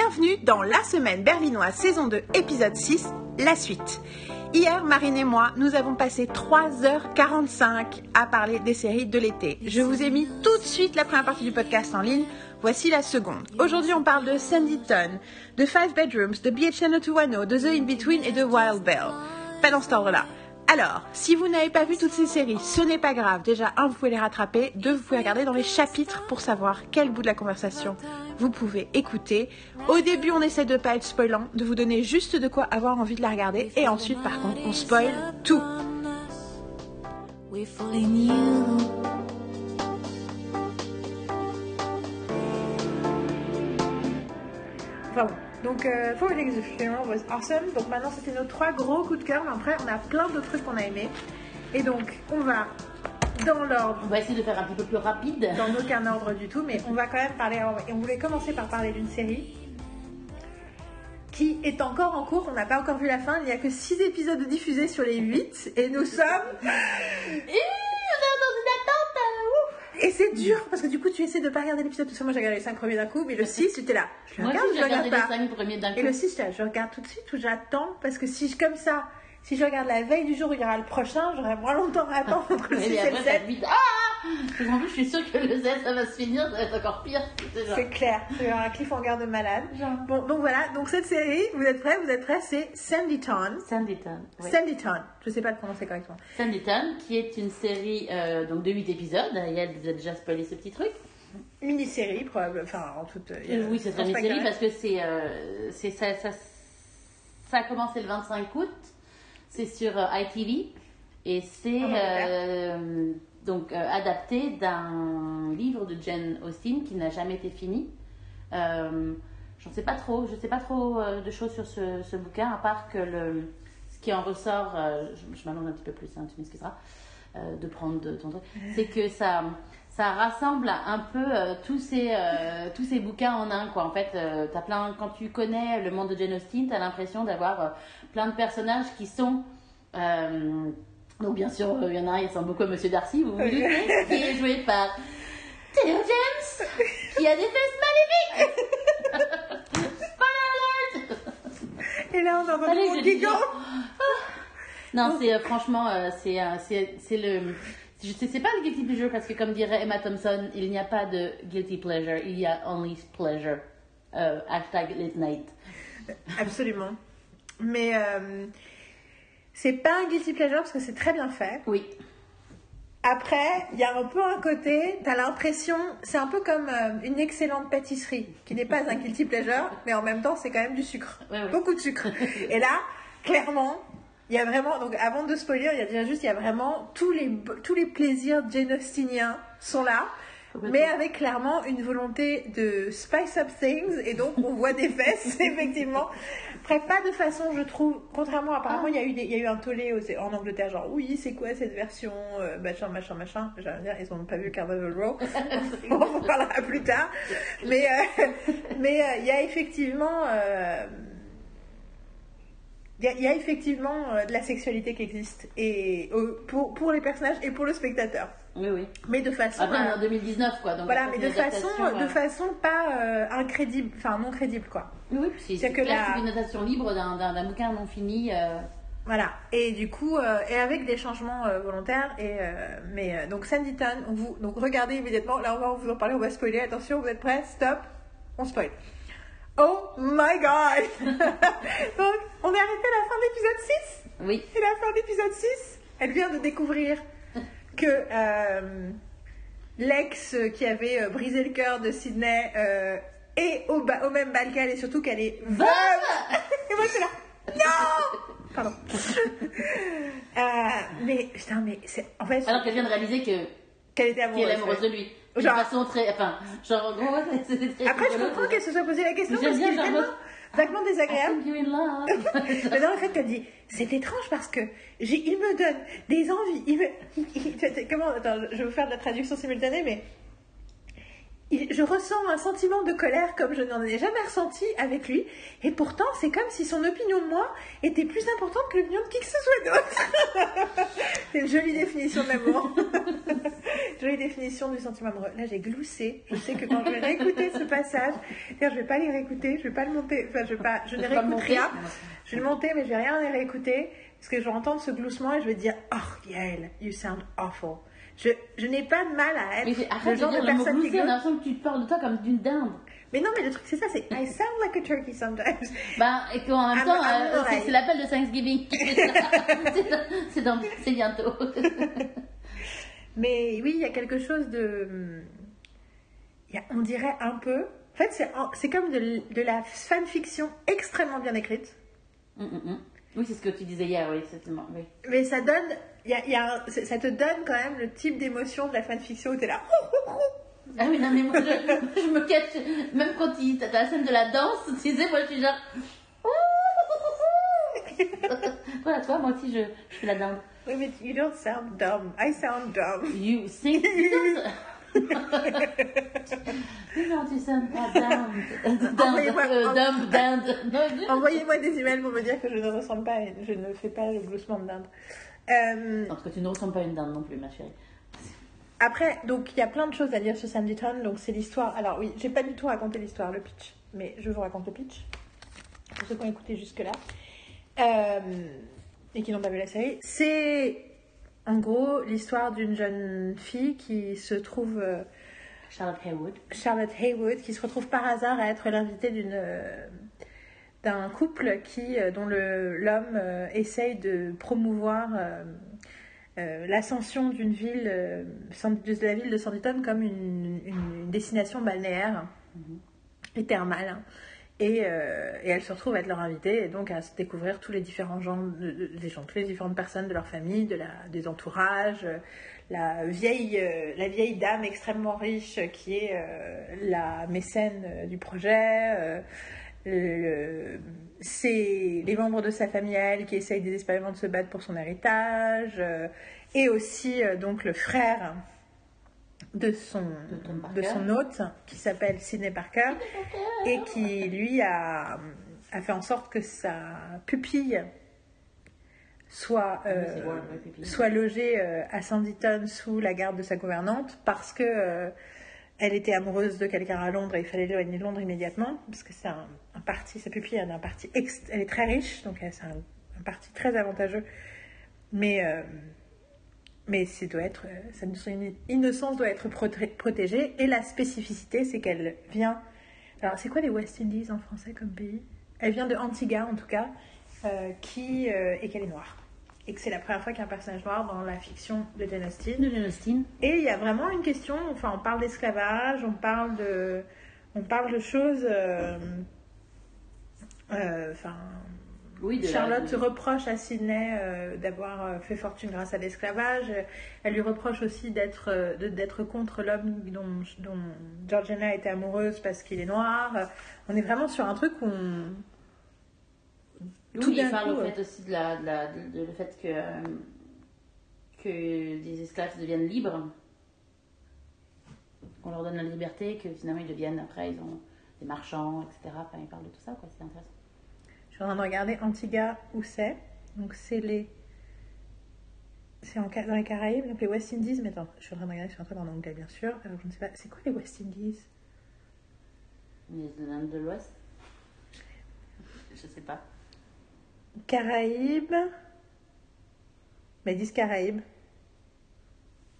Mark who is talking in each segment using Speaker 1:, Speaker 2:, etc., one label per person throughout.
Speaker 1: Bienvenue dans La Semaine Berlinoise saison 2 épisode 6, la suite. Hier, Marine et moi, nous avons passé 3h45 à parler des séries de l'été. Je vous ai mis tout de suite la première partie du podcast en ligne. Voici la seconde. Aujourd'hui, on parle de Sanditon, de Five Bedrooms, de BH 90210, de The In-Between et de Wild Bell. Pas dans cet ordre-là. Alors, si vous n'avez pas vu toutes ces séries, ce n'est pas grave. Déjà, un, vous pouvez les rattraper. Deux, vous pouvez regarder dans les chapitres pour savoir quel bout de la conversation vous pouvez écouter. Au début, on essaie de pas être spoilant, de vous donner juste de quoi avoir envie de la regarder. Et ensuite, par contre, on spoil tout. Enfin. Donc, euh, Weddings Funeral was awesome. Donc, maintenant, c'était nos trois gros coups de cœur. Mais après, on a plein d'autres trucs qu'on a aimés. Et donc, on va dans l'ordre.
Speaker 2: On va essayer de faire un petit peu plus rapide.
Speaker 1: Dans aucun ordre du tout. Mais on va quand même parler. Et on voulait commencer par parler d'une série qui est encore en cours. On n'a pas encore vu la fin. Il n'y a que 6 épisodes diffusés sur les 8. Et nous sommes.
Speaker 2: Et on est dans une attente. euh, ouf.
Speaker 1: Et c'est dur parce que du coup, tu essaies de pas regarder l'épisode. Tout ça, moi, j'ai regardé les 5 premiers d'un coup. Mais le 6, tu étais là. Je
Speaker 2: Moi
Speaker 1: regarde,
Speaker 2: aussi,
Speaker 1: je
Speaker 2: j'ai
Speaker 1: regarde
Speaker 2: les
Speaker 1: pas.
Speaker 2: premiers d'un coup.
Speaker 1: Et le 6, j'étais là, je regarde tout de suite ou j'attends parce que si je, comme ça, si je regarde la veille du jour où il y aura le prochain, j'aurai moins longtemps à attendre entre le
Speaker 2: Ouais,
Speaker 1: 6
Speaker 2: mais
Speaker 1: et le
Speaker 2: après, ça
Speaker 1: 7.
Speaker 2: te vide. Ah Parce qu'en plus, je suis sûre que le Z, ça va se finir, ça va être encore pire. C'est
Speaker 1: clair, c'est un cliffhanger de malade.
Speaker 2: Genre.
Speaker 1: Bon, donc voilà, donc cette série, vous êtes prêts Vous êtes prêts C'est Sanditon.
Speaker 2: Sanditon. ouais.
Speaker 1: Sanditon, je sais pas le prononcer correctement.
Speaker 2: Sanditon, qui est une série euh, donc de 8 épisodes. Yael vous a déjà spoilé ce petit truc.
Speaker 1: Mini-série, probablement, enfin en toute. a-
Speaker 2: oui, c'est une
Speaker 1: y
Speaker 2: série
Speaker 1: en
Speaker 2: parce que c'est, euh, c'est ça, ça, ça a commencé le 25 août. C'est sur euh, ITV et c'est
Speaker 1: Angleterre.
Speaker 2: euh, donc euh, adapté d'un livre de Jane Austen qui n'a jamais été fini. Euh, J'en sais pas trop, je sais pas trop de choses sur ce, ce bouquin à part que le, ce qui en ressort, je, je m'allonge un petit peu plus, hein, tu m'excuseras de prendre de ton truc, c'est que ça, ça rassemble un peu euh, tous, ces, euh, tous ces bouquins en un. Quoi. En fait, euh, t'as plein, quand tu connais le monde de Jane Austen, tu as l'impression d'avoir euh, plein de personnages qui sont. donc, bien sûr, il y en a un, il ressemble beaucoup à Monsieur Darcy, vous vous doutez, qui est joué par Theo James, qui a des fesses maléfiques. Spoiler alert
Speaker 1: Et là, on entend
Speaker 2: dis
Speaker 1: gigant.
Speaker 2: Non, c'est franchement, c'est le. Je sais, c'est pas le guilty pleasure parce que comme dirait Emma Thompson, il n'y a pas de guilty pleasure, il y a only pleasure. Euh, hashtag late night.
Speaker 1: Absolument. Mais euh, c'est pas un guilty pleasure parce que c'est très bien fait.
Speaker 2: Oui.
Speaker 1: Après, il y a un peu un côté, t'as l'impression, c'est un peu comme euh, une excellente pâtisserie, qui n'est pas un guilty pleasure, mais en même temps, c'est quand même du sucre.
Speaker 2: Ouais, ouais.
Speaker 1: Beaucoup de sucre. Et là, clairement, il y a vraiment, donc avant de spoiler, il y a déjà juste, il y a vraiment tous les, tous les plaisirs Jane Austeniens sont là. Mais avec clairement une volonté de spice up things, et donc on voit des fesses, effectivement. Après, pas de façon, je trouve, contrairement, apparemment, il y a eu, des- il y a eu un tollé aux- en Angleterre, genre, oui, c'est quoi cette version, euh, machin, machin, machin. J'allais dire, ils n'ont pas vu Carnival Row. on en parlera plus tard. Mais euh, mais euh, il y a effectivement. Euh, il y, a- il y a effectivement euh, de la sexualité qui existe et euh, pour, pour les personnages et pour le spectateur
Speaker 2: Oui, oui.
Speaker 1: mais de façon
Speaker 2: Après, on est
Speaker 1: euh,
Speaker 2: en 2019, quoi. Donc
Speaker 1: voilà mais de façon
Speaker 2: adaptation,
Speaker 1: de
Speaker 2: euh,
Speaker 1: façon pas euh, incrédible enfin non crédible quoi
Speaker 2: Oui, oui, c'est
Speaker 1: que
Speaker 2: clair,
Speaker 1: la-
Speaker 2: c'est une notation libre d'un d'un- d'un bouquin non fini. euh,
Speaker 1: Voilà. Et du coup, euh, et avec des changements euh, volontaires. Et, euh, mais donc, on vous donc regardez immédiatement. Là, on va vous en parler, on va spoiler. Attention, vous êtes prêts? Stop. On spoil. Oh my god Donc, on est arrêté à la fin de l'épisode 6.
Speaker 2: Oui.
Speaker 1: Et la fin de l'épisode 6, elle vient de découvrir que euh, l'ex qui avait euh, brisé le cœur de Sydney euh, est au, ba- au même bal qu'elle et surtout qu'elle est veuve. et moi, je suis là. Non Pardon. Euh, mais putain, mais c'est en fait
Speaker 2: Alors qu'elle vient de réaliser que
Speaker 1: qu'elle était amoureuse.
Speaker 2: est amoureuse de
Speaker 1: ouais.
Speaker 2: lui.
Speaker 1: Genre-
Speaker 2: De façon très. Enfin, genre, en gros, c'était très.
Speaker 1: Après, je comprends qu'elle se soit posé la question parce qu'il est tellement vaguement désagréable. Mais dans le fait qu'elle dit, c'est étrange parce que il me donne des envies. Il me, comment Attends, je vais vous faire de la traduction simultanée, mais je ressens un sentiment de colère comme je n'en ai jamais ressenti avec lui. Et pourtant, c'est comme si son opinion de moi était plus importante que l'opinion de qui que ce soit d'autre. c'est une jolie définition de l'amour. jolie définition du sentiment amoureux. Là, j'ai gloussé. Je sais que quand je vais réécouter ce passage, je vais pas les réécouter, je vais pas le monter. Enfin, je vais pas, je ne réécoute
Speaker 2: monter
Speaker 1: rien. Je vais le monter, mais je vais rien les réécouter. Parce que je vais entendre ce gloussement et je vais dire Oh, Yael, you sound awful. Je, je n'ai pas de mal à
Speaker 2: Mais
Speaker 1: être
Speaker 2: j'ai-
Speaker 1: le
Speaker 2: de
Speaker 1: genre de
Speaker 2: mot
Speaker 1: personne qui glousse.
Speaker 2: l'impression que tu parles de toi comme d'une dinde.
Speaker 1: Mais non, mais le truc, c'est ça, c'est I sound like a turkey sometimes.
Speaker 2: Bah, et qu'en même temps, euh, c'est- l'appel de Thanksgiving. C'est bientôt.
Speaker 1: Mais oui, il y a quelque chose de. y a- on dirait un peu. En fait, c'est comme de, de la fanfiction extrêmement bien écrite.
Speaker 2: Mm, mm, mm. Oui, c'est ce que tu disais hier, oui, certainement. Oui.
Speaker 1: Mais ça donne. Y a, y a ça te donne quand même le type d'émotion de la fanfiction où t'es là.
Speaker 2: Ah oui, non, mais moi, je, je me cache. Même quand il- t'as la scène de la danse, tu sais, moi, je suis genre. voilà, toi, moi aussi, je, je fais la dinde.
Speaker 1: Oui, mais you don't sound dumb. I sound dumb.
Speaker 2: You sing. non, tu pas.
Speaker 1: Envoyez-moi-
Speaker 2: euh, dumb,
Speaker 1: Envoyez-moi des emails pour me dire que je ne ressemble pas, à- je ne fais pas le gloussement de dinde. Euh,
Speaker 2: tout cas, tu ne ressembles pas à une dinde non plus, ma chérie.
Speaker 1: Après, donc il y a plein de choses à dire sur Sanditon. Donc c'est l'histoire. Alors oui, j'ai pas du tout raconté l'histoire, le pitch, mais je vous raconte le pitch pour ceux qui ont écouté jusque là et qui n'ont pas vu la série. C'est en gros l'histoire d'une jeune fille qui se trouve euh,
Speaker 2: Charlotte Haywood.
Speaker 1: Charlotte Haywood qui se retrouve par hasard à être l'invitée d'une euh, d'un couple qui euh, dont l'homme euh, essaye de promouvoir euh, l'ascension d'une ville de la ville de Sanditon comme une, une- destination balnéaire et thermale et, euh, et elle se retrouve à être leur invitée et donc à se découvrir tous les différents gens, des gens, toutes les différentes personnes de leur famille, de la, des entourages, la vieille, la vieille dame extrêmement riche qui est euh, la mécène du projet. euh, le- c'est les membres de sa famille à elle qui essayent désespérément de se battre pour son héritage euh, et aussi euh, donc le frère de son,
Speaker 2: De
Speaker 1: son hôte qui s'appelle Sidney Parker et qui lui a, a fait en sorte que sa pupille soit, euh,
Speaker 2: bon, ouais, pupille?
Speaker 1: soit logée euh, à Sanditon sous la garde de sa gouvernante parce que euh, elle était amoureuse de quelqu'un à Londres et il fallait l'éloigner de Londres immédiatement parce que c'est un, parti, sa pupille elle, un parti elle est très riche donc c'est un, parti très avantageux. Mais euh, doit être euh, innocence doit être proté- protégée et la spécificité c'est qu'elle vient alors c'est quoi les West Indies en français comme pays? Elle vient de Antigua en tout cas euh, qui euh, et qu'elle est noire et que c'est la première fois qu'il y a un personnage noir dans la fiction de Jane Austen
Speaker 2: De Jane Austen.
Speaker 1: et il y a vraiment une question, enfin on parle d'esclavage, on parle de, on parle de choses, euh, euh, enfin
Speaker 2: Oui, la-
Speaker 1: Charlotte
Speaker 2: de-
Speaker 1: reproche à Sydney euh, d'avoir fait fortune grâce à l'esclavage. Elle lui reproche aussi d'être euh, de- d'être contre l'homme dont, dont Georgiana était amoureuse parce qu'il est noir. On est vraiment sur un truc où on... tout
Speaker 2: Oui, il parle
Speaker 1: coup,
Speaker 2: au
Speaker 1: euh,
Speaker 2: fait aussi de, la, de, la- de- de le fait que, euh, que des esclaves deviennent libres. On leur donne la liberté, que finalement ils deviennent après, ils ont des marchands, etc. Enfin, il parle de tout ça, quoi, c'est intéressant.
Speaker 1: Je suis en train de regarder Antigua où c'est. Donc c'est les. C'est en dans les Caraïbes, donc les West Indies. Mais attends, je suis en train de regarder sur un truc en anglais, bien sûr. Alors je ne sais pas. C'est quoi les West Indies?
Speaker 2: Les Indes de l'Ouest? Je sais pas.
Speaker 1: Caraïbes. Mais ils disent Caraïbes.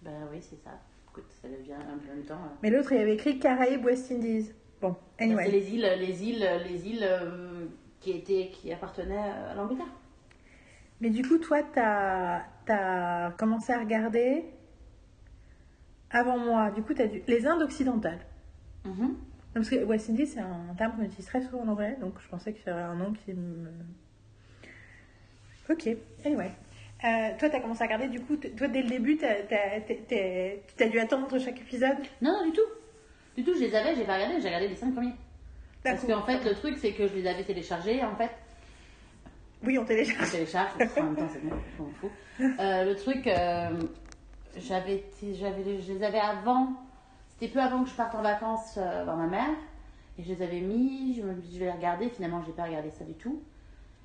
Speaker 2: Ben oui, c'est ça. Écoute, ça devient en même temps. euh,
Speaker 1: Mais l'autre, il avait écrit Caraïbes West Indies. Bon,
Speaker 2: C'est
Speaker 1: anyway.
Speaker 2: les îles, les îles, les îles euh, qui, étaient, qui appartenaient à l'Angleterre.
Speaker 1: Mais du coup, toi, t'as as commencé à regarder avant moi. Du coup, t'as dû. Les Indes occidentales.
Speaker 2: Mhm.
Speaker 1: Non, Parce que West Indies, c'est un terme qu'on utilise très souvent en anglais, donc je pensais qu'il y avait un nom qui me. Ok, anyway. Euh, toi, t'as commencé à regarder, du coup, toi, dès le début, t'es- t'as dû attendre chaque épisode?
Speaker 2: Non, non, du tout. Du tout, je les avais, j'ai pas regardé, j'ai regardé les cinq premiers. Parce qu'en fait, le truc, c'est que je les avais téléchargés, en fait.
Speaker 1: Oui, on télécharge.
Speaker 2: Je télécharge, en même temps, c'est bon, m'en fous. Euh, le truc, euh, j'avais, je les avais avant. c'était peu avant que je parte en vacances euh, voir ma mère. Et je les avais mis, je me suis dit, je vais les regarder. Finalement, je n'ai pas regardé ça du tout.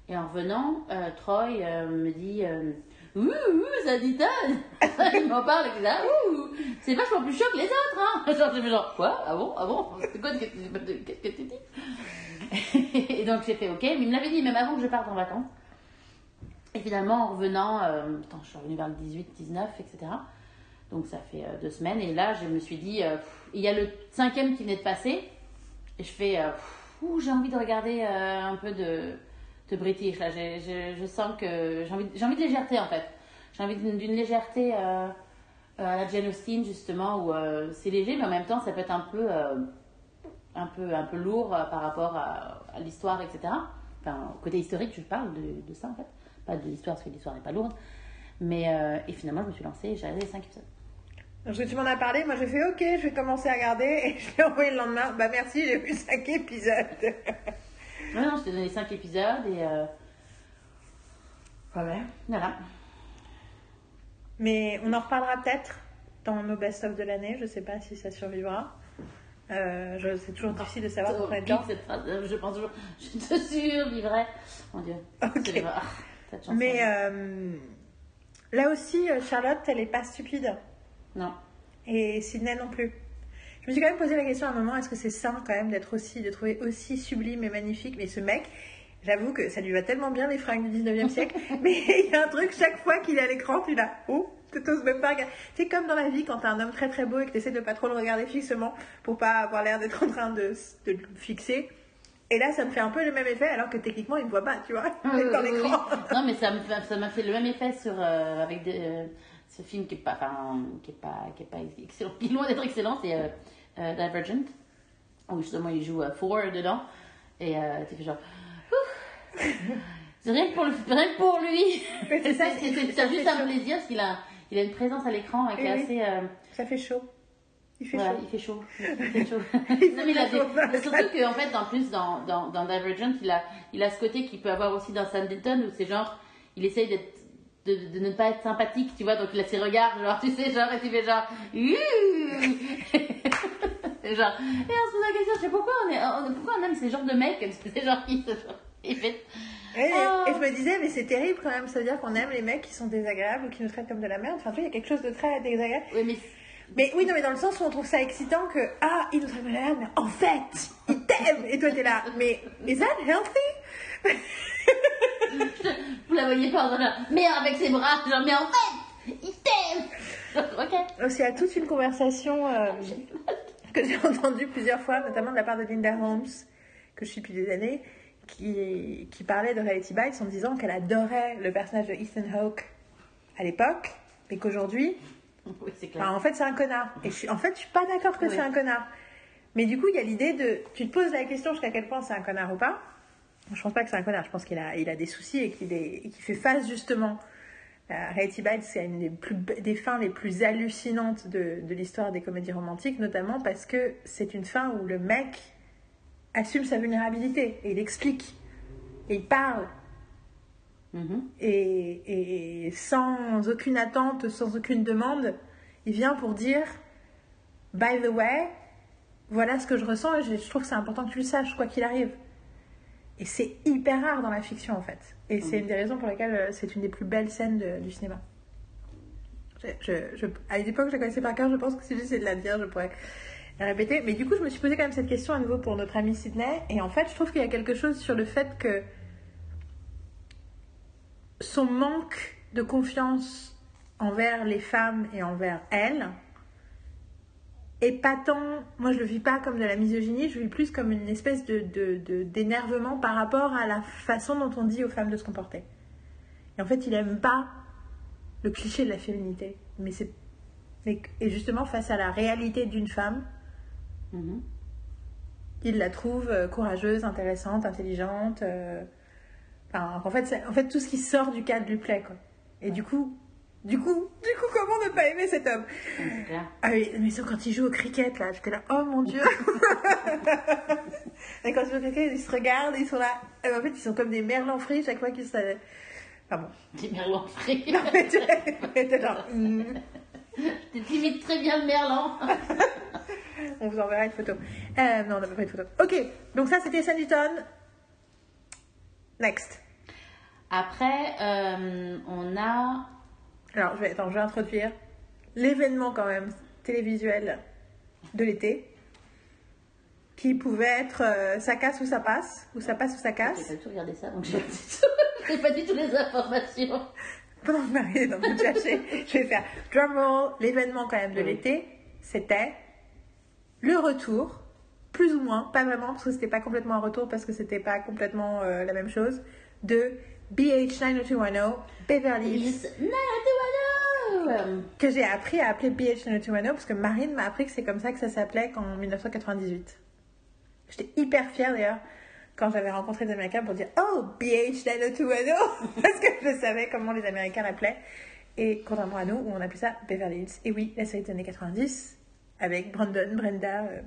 Speaker 2: Et en revenant, euh, Troy euh, me dit euh, Ouh, ouh, ça dit Il m'en parle, et là, ouh, c'est vachement plus chaud que les autres, hein Genre, genre, quoi? Ah bon? Ah bon? C'est quoi Qu'est-ce que tu dis? Et donc, j'ai fait OK, mais il me l'avait dit même avant que je parte en vacances. Et finalement, en revenant, euh, attends, je suis revenue vers le 18, 19, etc. Donc, ça fait deux semaines. Et là, je me suis dit il y a le cinquième qui venait de passer. Et je fais ouh, j'ai envie de regarder un peu de de British. Là, j'ai- j'ai- je sens que j'ai envie, envie de légèreté en fait. J'ai envie d'une légèreté euh, euh, à la Jane Austen justement où euh, c'est léger, mais en même temps ça peut être un peu, un peu, un peu lourd par rapport à, l'histoire, etc. Enfin, au côté historique, je parle de, de ça en fait, pas de l'histoire parce que l'histoire n'est pas lourde. Mais et finalement, je me suis lancée et j'ai regardé les 5 épisodes.
Speaker 1: Que tu m'en as parlé, moi j'ai fait ok, je vais commencer à regarder et je l'ai envoyé le lendemain. Bah merci, j'ai vu 5 épisodes.
Speaker 2: Non, non, je t'ai donné 5 épisodes et euh, voilà. voilà.
Speaker 1: Mais on en reparlera peut-être dans nos best-of de l'année, je sais pas si ça survivra. Euh, je- c'est toujours difficile de savoir
Speaker 2: cette phrase, euh, je pense toujours, je te survivrai. Mon Dieu.
Speaker 1: Ok.
Speaker 2: C'est le- ah, cette chanson.
Speaker 1: Mais euh, là aussi, euh, Charlotte, elle est pas stupide.
Speaker 2: Non.
Speaker 1: Et Sydney non plus. Je me suis quand même posé la question à un moment, est-ce que c'est sain quand même d'être aussi, de trouver aussi sublime et magnifique Mais ce mec, j'avoue que ça lui va tellement bien les fringues du 19e siècle, mais il y a un truc, chaque fois qu'il est à l'écran, tu là, oh, tu t'oses même pas regarder. C'est comme dans la vie quand t'as un homme très très beau et que t'essaies de pas trop le regarder fixement pour pas avoir l'air d'être en train de, de le fixer. Et là, ça me fait un peu le même effet, alors que techniquement, il me voit pas, tu vois, dans l'écran.
Speaker 2: oui. Non, mais ça fait- m'a fait le même effet sur euh, avec euh, ce film qui est pas, enfin, qui est pas, qui est pas excellent, qui est loin d'être excellent, c'est euh, euh, Divergent, où justement il joue euh, Four dedans, et euh, tu fais genre, c'est rien que pour rien que pour lui.
Speaker 1: C'est ça,
Speaker 2: C'est- juste un plaisir parce qu'il a, il a une présence à l'écran et qui est assez.
Speaker 1: Ça fait chaud. Il fait
Speaker 2: voilà,
Speaker 1: chaud.
Speaker 2: il fait chaud. Il fait chaud.
Speaker 1: Il
Speaker 2: non, mais il a des- surtout qu'en fait, en plus, dans, dans, dans Divergent, il a, il a ce côté qu'il peut avoir aussi dans Sanditon où c'est genre, il essaye d'être. De, de ne pas être sympathique, tu vois, donc il a ses regards, genre, tu sais, genre, et tu fais genre, Et genre, et on se pose la question, je sais pourquoi on est, on- pourquoi on aime ces genres de mecs, c'est genre, qui se, il fait,
Speaker 1: Et,
Speaker 2: Oh.
Speaker 1: et je me disais, mais c'est terrible quand même, ça veut dire qu'on aime les mecs qui sont désagréables ou qui nous traitent comme de la merde. Enfin, tu vois, il y a quelque chose de très désagréable.
Speaker 2: oui, mais
Speaker 1: Mais oui, non, mais dans le sens où on trouve ça excitant que, ah, il nous traite comme de la merde, mais en fait, il t'aime. Et toi, t'es là, mais is that healthy?
Speaker 2: vous la voyez pas, genre, mais avec ses bras, genre, mais en fait, il t'aime! ok.
Speaker 1: Y a toute une conversation euh, que j'ai entendue plusieurs fois, notamment de la part de Linda Holmes, que je suis depuis des années, qui, qui parlait de Reality Bites en disant qu'elle adorait le personnage de Ethan Hawke à l'époque, mais qu'aujourd'hui,
Speaker 2: Oui.
Speaker 1: Enfin, en fait, c'est un connard. Et je suis, en fait, je suis pas d'accord que
Speaker 2: Oui.
Speaker 1: c'est un connard. Mais du coup, il y a l'idée de. Tu te poses la question jusqu'à quel point c'est un connard ou pas. Je pense pas que c'est un connard. Je pense qu'il a, il a des soucis et qu'il est, et qu'il fait face justement. À Reality Bites, c'est une des, plus, be- des fins les plus hallucinantes de, de l'histoire des comédies romantiques, notamment parce que c'est une fin où le mec assume sa vulnérabilité et il explique. Et il parle
Speaker 2: Mhm.
Speaker 1: et, et sans aucune attente, sans aucune demande, il vient pour dire By the way, voilà ce que je ressens et je, je trouve que c'est important que tu le saches, quoi qu'il arrive. Et c'est hyper rare dans la fiction en fait. Et c'est une des raisons pour lesquelles euh, c'est une des plus belles scènes de- du cinéma. Je- je- à l'époque, je la connaissais par cœur, je pense que si j'essayais de la dire, je pourrais la répéter. Mais du coup, je me suis posé quand même cette question à nouveau pour notre ami Sydney. Et en fait, je trouve qu'il y a quelque chose sur le fait que son manque de confiance envers les femmes et envers elle est pas tant. Moi, je le vis pas comme de la misogynie, je le vis plus comme une espèce de, d'énervement par rapport à la façon dont on dit aux femmes de se comporter. Et en fait, il aime pas le cliché de la féminité. Mais c'est. Et justement, face à la réalité d'une femme,
Speaker 2: Mhm.
Speaker 1: il la trouve euh, courageuse, intéressante, intelligente. euh, Enfin, en fait, en fait, tout ce qui sort du cadre lui plaît, quoi. Et du coup, du coup, du coup, comment ne pas aimer cet homme? Ah oui, mais ça, quand il joue au cricket, là, j'étais là, oh mon dieu Et quand ils jouent au cricket, ils se regardent, ils sont là. Et en fait, ils sont comme des merlans frits chaque fois qu'ils se. Enfin bon.
Speaker 2: Petit merlan frit.
Speaker 1: Non, mais tu t'es genre. hmm.
Speaker 2: Tu imites très bien le merlan.
Speaker 1: On vous enverra une photo. Euh, non, on n'a pas pris de photo. Ok, donc ça c'était Sanditon. Next.
Speaker 2: Après, euh, on a.
Speaker 1: Alors, je vais, attends, je vais introduire l'événement quand même télévisuel de l'été qui pouvait être euh, ça casse ou ça passe, ou ça passe ou ça
Speaker 2: J'ai
Speaker 1: casse.
Speaker 2: pas du tout regardé ça, donc j'ai pas du tout- j'ai pas du tout les informations.
Speaker 1: Pendant que Marie est en train de chercher, je vais faire drumroll. L'événement quand même de
Speaker 2: Oui.
Speaker 1: l'été, c'était le retour, plus ou moins, pas vraiment, parce que c'était pas complètement un retour, parce que c'était pas complètement euh, la même chose, de BH 90210 Beverly Hills.
Speaker 2: Is Naruto
Speaker 1: que j'ai appris à appeler BH 90210 parce que Marine m'a appris que c'est comme ça que ça s'appelait en 1998. J'étais hyper fière d'ailleurs quand j'avais rencontré des Américains pour dire Oh, BH 90210 parce que je savais comment les Américains l'appelaient. Et contrairement à nous, où on appelait ça Beverly Hills. Et oui, la série des années 90 avec Brandon, Brenda, euh...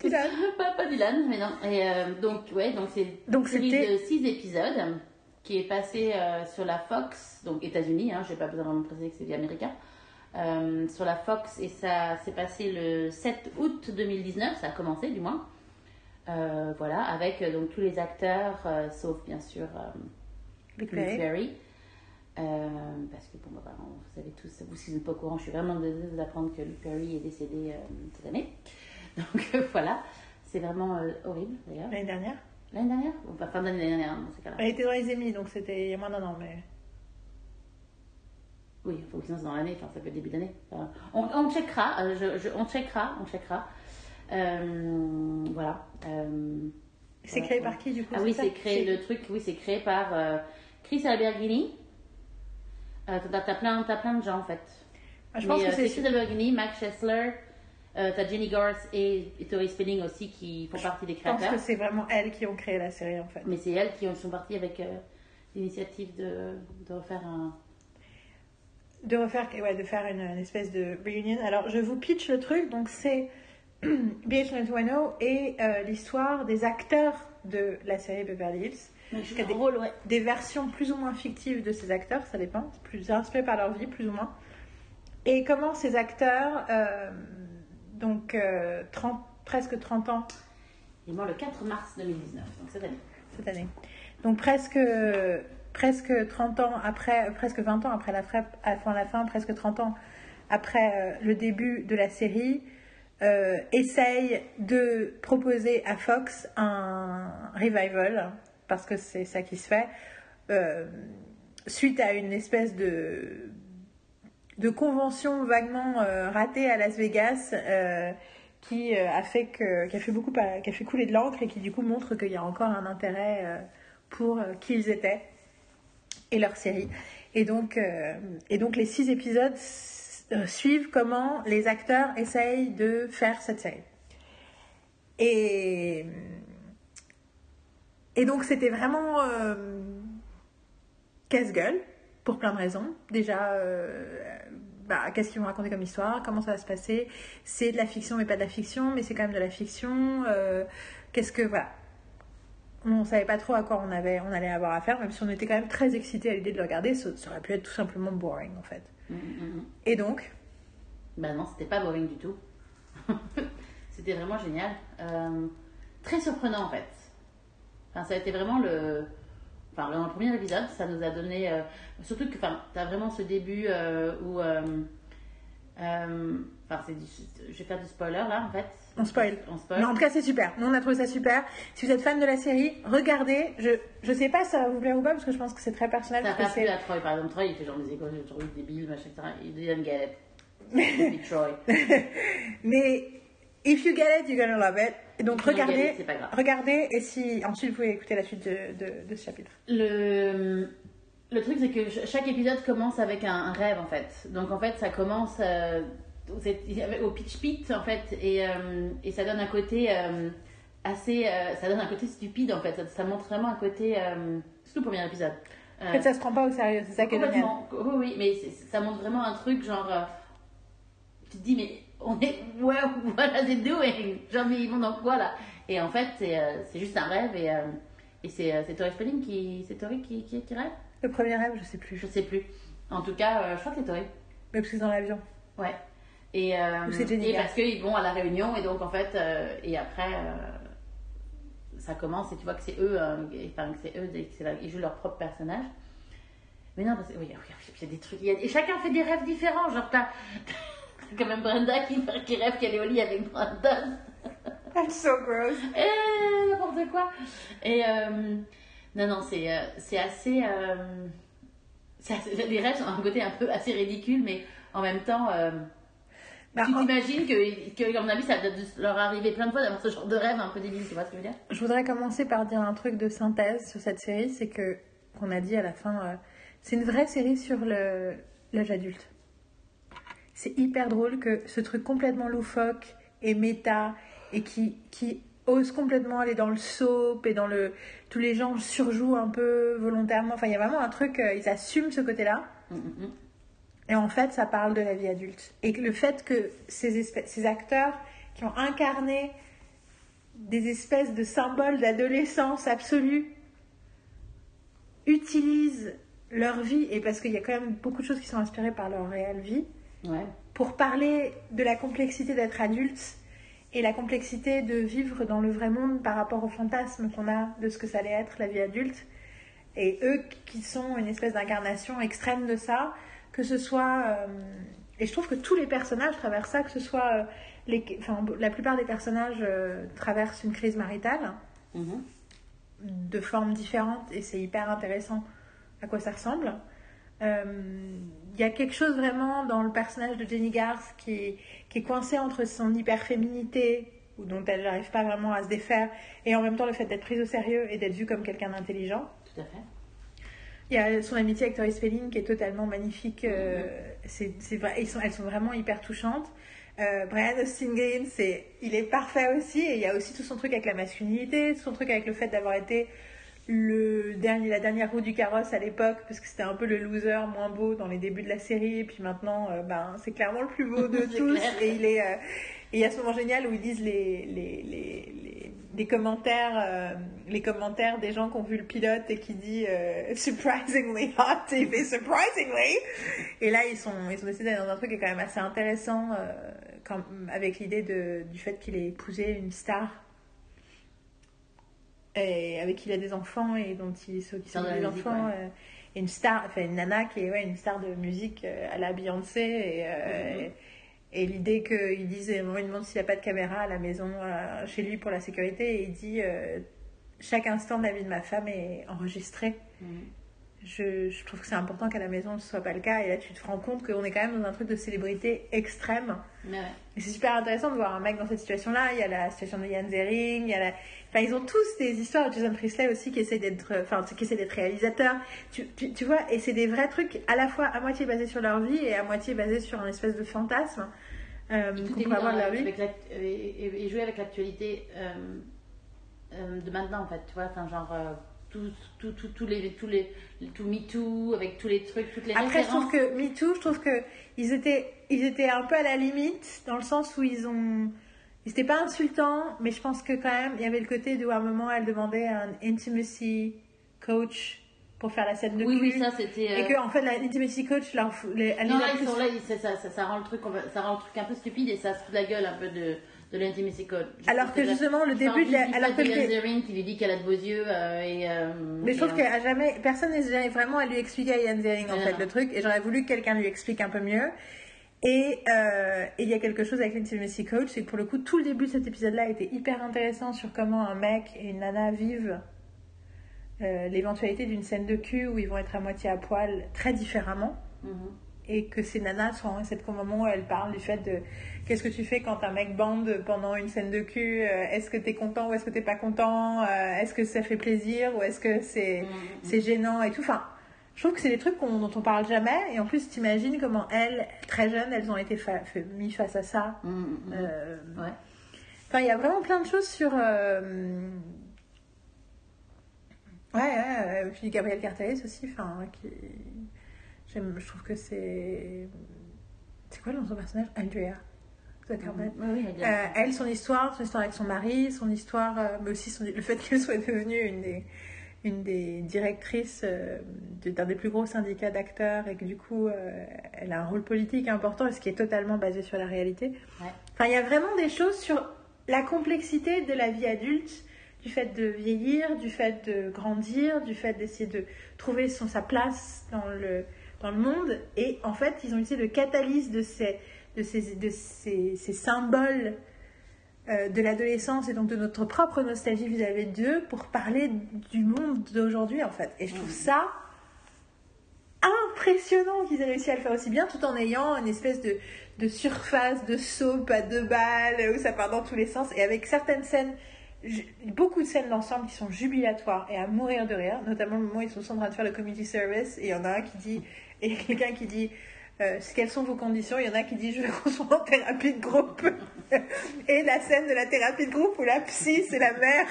Speaker 1: Dylan.
Speaker 2: Pas, pas Dylan, mais non. Et euh, donc, ouais, donc c'est une série de 6 épisodes qui est passée euh, sur la Fox, donc États-Unis, hein, je n'ai pas besoin de préciser que c'est américain, euh, sur la Fox et ça s'est passé le 7 août 2019, ça a commencé du moins. Euh, voilà, avec donc tous les acteurs, sauf bien sûr
Speaker 1: Luke Perry.
Speaker 2: Parce que bon, bah, vous savez tous, vous si vous n'êtes pas au courant, je suis vraiment désolée d'apprendre que Luke Perry est décédé cette année. Donc euh, voilà, c'est vraiment euh, horrible d'ailleurs.
Speaker 1: L'année dernière?
Speaker 2: L'année dernière? Enfin, fin d'année dernière, dans ces cas-là.
Speaker 1: Elle était dans les Emmy, donc c'était il y a moins d'un an. Mais...
Speaker 2: Oui, il faut que sinon c'est dans l'année, enfin ça peut être début d'année. Enfin, on, on checkera, euh, je, je- on checkera, on checkera. Euh, voilà. euh,
Speaker 1: C'est créé par qui du coup
Speaker 2: Ah oui, c'est créé, le truc, oui, c'est créé par Chris Alberghini. T'as, plein, t'as plein de gens en fait.
Speaker 1: Ah, je
Speaker 2: Mais,
Speaker 1: pense que c'est
Speaker 2: Chris Alberghini, Max Chesler, euh, t'as Jenny Garth et, et Tori Spelling aussi qui font partie des
Speaker 1: Je pense
Speaker 2: créateurs.
Speaker 1: que c'est vraiment elles qui ont créé la série en fait.
Speaker 2: Mais c'est elles qui ont- sont parties avec euh, l'initiative de, de refaire un.
Speaker 1: De refaire, ouais, de faire une, une espèce de reunion. Alors je vous pitch le truc, donc c'est BH 90210 et euh, l'histoire des acteurs de la série Beverly Hills.
Speaker 2: Mais
Speaker 1: Il y a des, des versions plus ou moins fictives de ces acteurs, ça dépend, plus inspiré par leur vie plus ou moins. Et comment ces acteurs, euh, donc euh, 30, presque 30 ans
Speaker 2: Il est mort le 4 mars 2019, donc cette année.
Speaker 1: cette année. Donc presque, presque 30 ans après, presque 20 ans après la, frappe, la fin, presque 30 ans après euh, le début de la série, euh, essaye de proposer à Fox un revival, parce que c'est ça qui se fait, euh, suite à une espèce de, de convention vaguement euh, ratée à Las Vegas. euh, qui euh, a fait que qui a fait beaucoup pa- qui a fait couler de l'encre et qui du coup montre qu'il y a encore un intérêt euh, pour euh, qui ils étaient et leur série et donc euh, et donc les six épisodes euh, suivent comment les acteurs essayent de faire cette série et et donc c'était vraiment euh, casse-gueule pour plein de raisons déjà euh, bah, qu'est-ce qu'ils vont raconter comme histoire, comment ça va se passer. C'est de la fiction, mais pas de la fiction, mais c'est quand même de la fiction. euh, qu'est-ce que. Voilà. On savait pas trop à quoi on, avait, on allait avoir affaire, même si on était quand même très excités à l'idée de le regarder, ça, ça aurait pu être tout simplement boring en fait.
Speaker 2: Mm, mm, mm.
Speaker 1: Et donc,
Speaker 2: Ben non, c'était pas boring du tout. c'était vraiment génial. Euh, très surprenant en fait. Enfin, ça a été vraiment le. Enfin, dans le premier épisode, ça nous a donné. euh, Surtout que, enfin, t'as vraiment ce début euh, où. euh, Enfin, c'est je vais faire du spoiler là en fait.
Speaker 1: On spoil.
Speaker 2: On spoil.
Speaker 1: mais en tout cas, c'est super. Nous, on a trouvé ça super. Si vous êtes fan de la série, regardez. Je, je sais pas si ça va vous plaire ou pas, parce que je pense que c'est très personnel.
Speaker 2: Ça a plu à Troy, par exemple. Troy, il fait genre des écoles, genre débile, machin, etc. Il it. C'était Troy.
Speaker 1: Mais if you get it, you're gonna love it. Et donc regardez, regardez, et si ensuite vous pouvez écouter la suite de, de, de ce chapitre.
Speaker 2: Le, le truc, c'est que ch- chaque épisode commence avec un, un rêve, en fait. Donc, en fait, ça commence euh, au pitch pit, en fait, et, euh, et ça donne un côté euh, assez... ça donne un côté stupide, en fait. Ça, ça montre vraiment un côté... Surtout le premier épisode.
Speaker 1: En fait, ça se prend pas au sérieux, c'est ça qui est génial.
Speaker 2: Complètement. Oui, oui, mais ça montre vraiment un truc genre. tu te dis, mais on est. Ouais, what are they doing Genre, mais ils vont dans quoi là Et en fait, c'est euh, juste un rêve et, euh, et c'est euh, c'est Tori Spelling qui. C'est Tori qui, qui, qui rêve?
Speaker 1: Le premier rêve, je sais plus.
Speaker 2: Je sais plus. En tout cas, je crois que c'est Tori.
Speaker 1: Mais parce que c'est dans l'avion.
Speaker 2: Ouais. Et, euh, et parce qu'ils vont à la réunion et donc en fait, euh, et après, euh, ça commence et tu vois que c'est eux, et- enfin que c'est eux, ils jouent leur propre personnage. Mais non, parce que, oui, il y a des trucs, il y a- et chacun fait des rêves différents. Genre, t'as t'as quand même Brenda qui, qui rêve qu'elle est au lit avec Brandon.
Speaker 1: That's so gross.
Speaker 2: Eh, n'importe quoi. Et euh, non, non, c'est euh, c'est assez, euh, c'est assez- Les rêves ont un côté un peu assez ridicule, mais en même temps, euh,
Speaker 1: Bah,
Speaker 2: tu t'imagines que, que, à mon avis, ça doit leur arriver plein de fois d'avoir ce genre de rêve un peu débile, tu vois ce que je veux dire?
Speaker 1: Je voudrais commencer par dire un truc de synthèse sur cette série, c'est que qu'on a dit à la fin, euh, c'est une vraie série sur le l'âge adulte. C'est hyper drôle que ce truc complètement loufoque et méta et qui qui ose complètement aller dans le soap et dans le tous les gens surjouent un peu volontairement. Enfin, il y a vraiment un truc, euh, ils assument ce côté-là.
Speaker 2: Mm, mm, mm.
Speaker 1: Et en fait, ça parle de la vie adulte. Et le fait que ces, espèces, ces acteurs qui ont incarné des espèces de symboles d'adolescence absolue utilisent leur vie, et parce qu'il y a quand même beaucoup de choses qui sont inspirées par leur réelle vie,
Speaker 2: Ouais.
Speaker 1: pour parler de la complexité d'être adulte et la complexité de vivre dans le vrai monde par rapport au fantasme qu'on a de ce que ça allait être la vie adulte. Et eux qui sont une espèce d'incarnation extrême de ça, que ce soit... euh, et je trouve que tous les personnages traversent ça, que ce soit... euh, les, enfin, la plupart des personnages euh, traversent une crise maritale
Speaker 2: Mhm.
Speaker 1: de formes différentes et c'est hyper intéressant à quoi ça ressemble. Euh, Il y a quelque chose vraiment dans le personnage de Jenny Garth qui est, qui est coincé entre son hyper-féminité, dont elle n'arrive pas vraiment à se défaire, et en même temps le fait d'être prise au sérieux et d'être vue comme quelqu'un d'intelligent.
Speaker 2: Tout à fait.
Speaker 1: Il y a son amitié avec Tori Spelling qui est totalement magnifique. euh, c'est, c'est vrai, ils sont, elles sont vraiment hyper touchantes. Euh, Brian Austin Green, c'est, il est parfait aussi. Et il y a aussi tout son truc avec la masculinité, tout son truc avec le fait d'avoir été le dernier, la dernière roue du carrosse à l'époque, parce que c'était un peu le loser moins beau dans les débuts de la série. Et puis maintenant, euh, ben, c'est clairement le plus beau de tous.
Speaker 2: clair.
Speaker 1: Et il est, euh, et il y a ce moment génial où ils disent les, les, les, les, les commentaires, euh, les commentaires des gens qui ont vu le pilote et qui dit surprisingly hot, et il fait surprisingly. Et là, ils sont, ils ont décidé d'aller dans un truc qui est quand même assez intéressant, quand- avec l'idée de, du fait qu'il ait épousé une star. Et avec qui il a des enfants et dont il s'occupe des
Speaker 2: musique,
Speaker 1: enfants.
Speaker 2: ouais.
Speaker 1: euh, et une star, enfin une nana qui est ouais, une star de musique euh, à la Beyoncé. Et, euh,
Speaker 2: Mhm.
Speaker 1: et- et l'idée qu'il dise, euh, il demande s'il n'y a pas de caméra à la maison, chez lui pour la sécurité, et il dit chaque instant de la vie de ma femme est enregistré.
Speaker 2: Mhm.
Speaker 1: Je, je trouve que c'est important qu'à la maison ce soit pas le cas. Et là, tu te rends compte qu'on est quand même dans un truc de célébrité extrême.
Speaker 2: Ouais.
Speaker 1: Et c'est super intéressant de voir un mec dans cette situation-là. Il y a la situation de Yann Zering, il y a la... Enfin, ils ont tous des histoires. Jason Priestley aussi qui essaie d'être, enfin, qui essaie d'être réalisateur. Tu, tu, tu vois, et c'est des vrais trucs à la fois à moitié basés sur leur vie et à moitié basés sur un espèce de fantasme euh, qu'on peut avoir de leur vie.
Speaker 2: avec et, jouer avec l'actualité euh, euh, de maintenant, en fait, tu vois, enfin, genre, euh, tout, tout, tout, les, tous les, tout MeToo, avec tous les trucs, toutes les
Speaker 1: Après, je trouve que MeToo, je trouve que ils étaient, ils étaient un peu à la limite, dans le sens où ils ont. N'étaient pas insultants, mais je pense que quand même, il y avait le côté où à un moment, elle demandait un intimacy coach pour faire la scène de
Speaker 2: Oui,
Speaker 1: cul.
Speaker 2: oui, ça c'était. euh,
Speaker 1: Et que, en fait, la intimacy coach, leur, les, elle
Speaker 2: Non, là, ils sont là, ils- ça, ça, rend le truc, ça rend le truc un peu stupide et ça se fout de la gueule un peu de, de l'intimacy. Je
Speaker 1: Alors que justement, le début de la- alors que
Speaker 2: de Yann Zering qui lui dit qu'elle a de beaux yeux euh, et. euh,
Speaker 1: Mais je trouve
Speaker 2: euh,
Speaker 1: qu'à jamais, personne n'est jamais vraiment à lui expliquer à Yann Zering en
Speaker 2: Non,
Speaker 1: fait le truc, et j'aurais voulu que quelqu'un lui explique un peu mieux. Et euh, et il y a quelque chose avec l'intimacy coach, c'est que pour le coup, tout le début de cet épisode-là était hyper intéressant sur comment un mec et une nana vivent euh, l'éventualité d'une scène de cul où ils vont être à moitié à poil très différemment.
Speaker 2: mhm.
Speaker 1: Et que ces nanas sont à cet moment où elles parlent du fait de qu'est-ce que tu fais quand un mec bande pendant une scène de cul euh, Est-ce que t'es content ou est-ce que t'es pas content Est-ce que ça fait plaisir ou est-ce que c'est
Speaker 2: Mhm.
Speaker 1: c'est gênant et tout? Enfin, je trouve que c'est des trucs dont on parle jamais. Et en plus, t'imagines comment elles, très jeunes, elles ont été fa- fait- mis face à ça.
Speaker 2: Mhm, mhm.
Speaker 1: Euh,
Speaker 2: Ouais.
Speaker 1: Enfin, il y a vraiment plein de choses sur. euh, Ouais, ouais, ouais. Puis Gabriel Carteris aussi, enfin, qui. Je trouve que c'est. C'est quoi le nom de son personnage? Andrea. Zuckerman.
Speaker 2: Oui, elle
Speaker 1: Euh, elle, son histoire, son histoire avec son mari, son histoire, mais aussi son- le fait qu'elle soit devenue une des, une des directrices euh, d'un des plus gros syndicats d'acteurs et que du coup euh, elle a un rôle politique important et ce qui est totalement basé sur la réalité.
Speaker 2: Ouais.
Speaker 1: Enfin, il y a vraiment des choses sur la complexité de la vie adulte, du fait de vieillir, du fait de grandir, du fait d'essayer de trouver son, sa place dans le, dans le monde. Et en fait, ils ont utilisé le catalyse de ces, de ces, de ces, ces symboles de l'adolescence et donc de notre propre nostalgie vis-à-vis d'eux pour parler du monde d'aujourd'hui en fait. Et je trouve
Speaker 2: Mhm.
Speaker 1: ça impressionnant qu'ils aient réussi à le faire aussi bien tout en ayant une espèce de, de surface de soap à deux balles où ça part dans tous les sens et avec certaines scènes beaucoup de scènes d'ensemble qui sont jubilatoires et à mourir de rire notamment le moment où ils sont en train de faire le community service et il y en a un qui dit et quelqu'un qui dit euh, quelles sont vos conditions Il y en a qui dit je veux qu'on soit en thérapie de groupe. Et la scène de la thérapie de groupe où la psy, c'est la mère,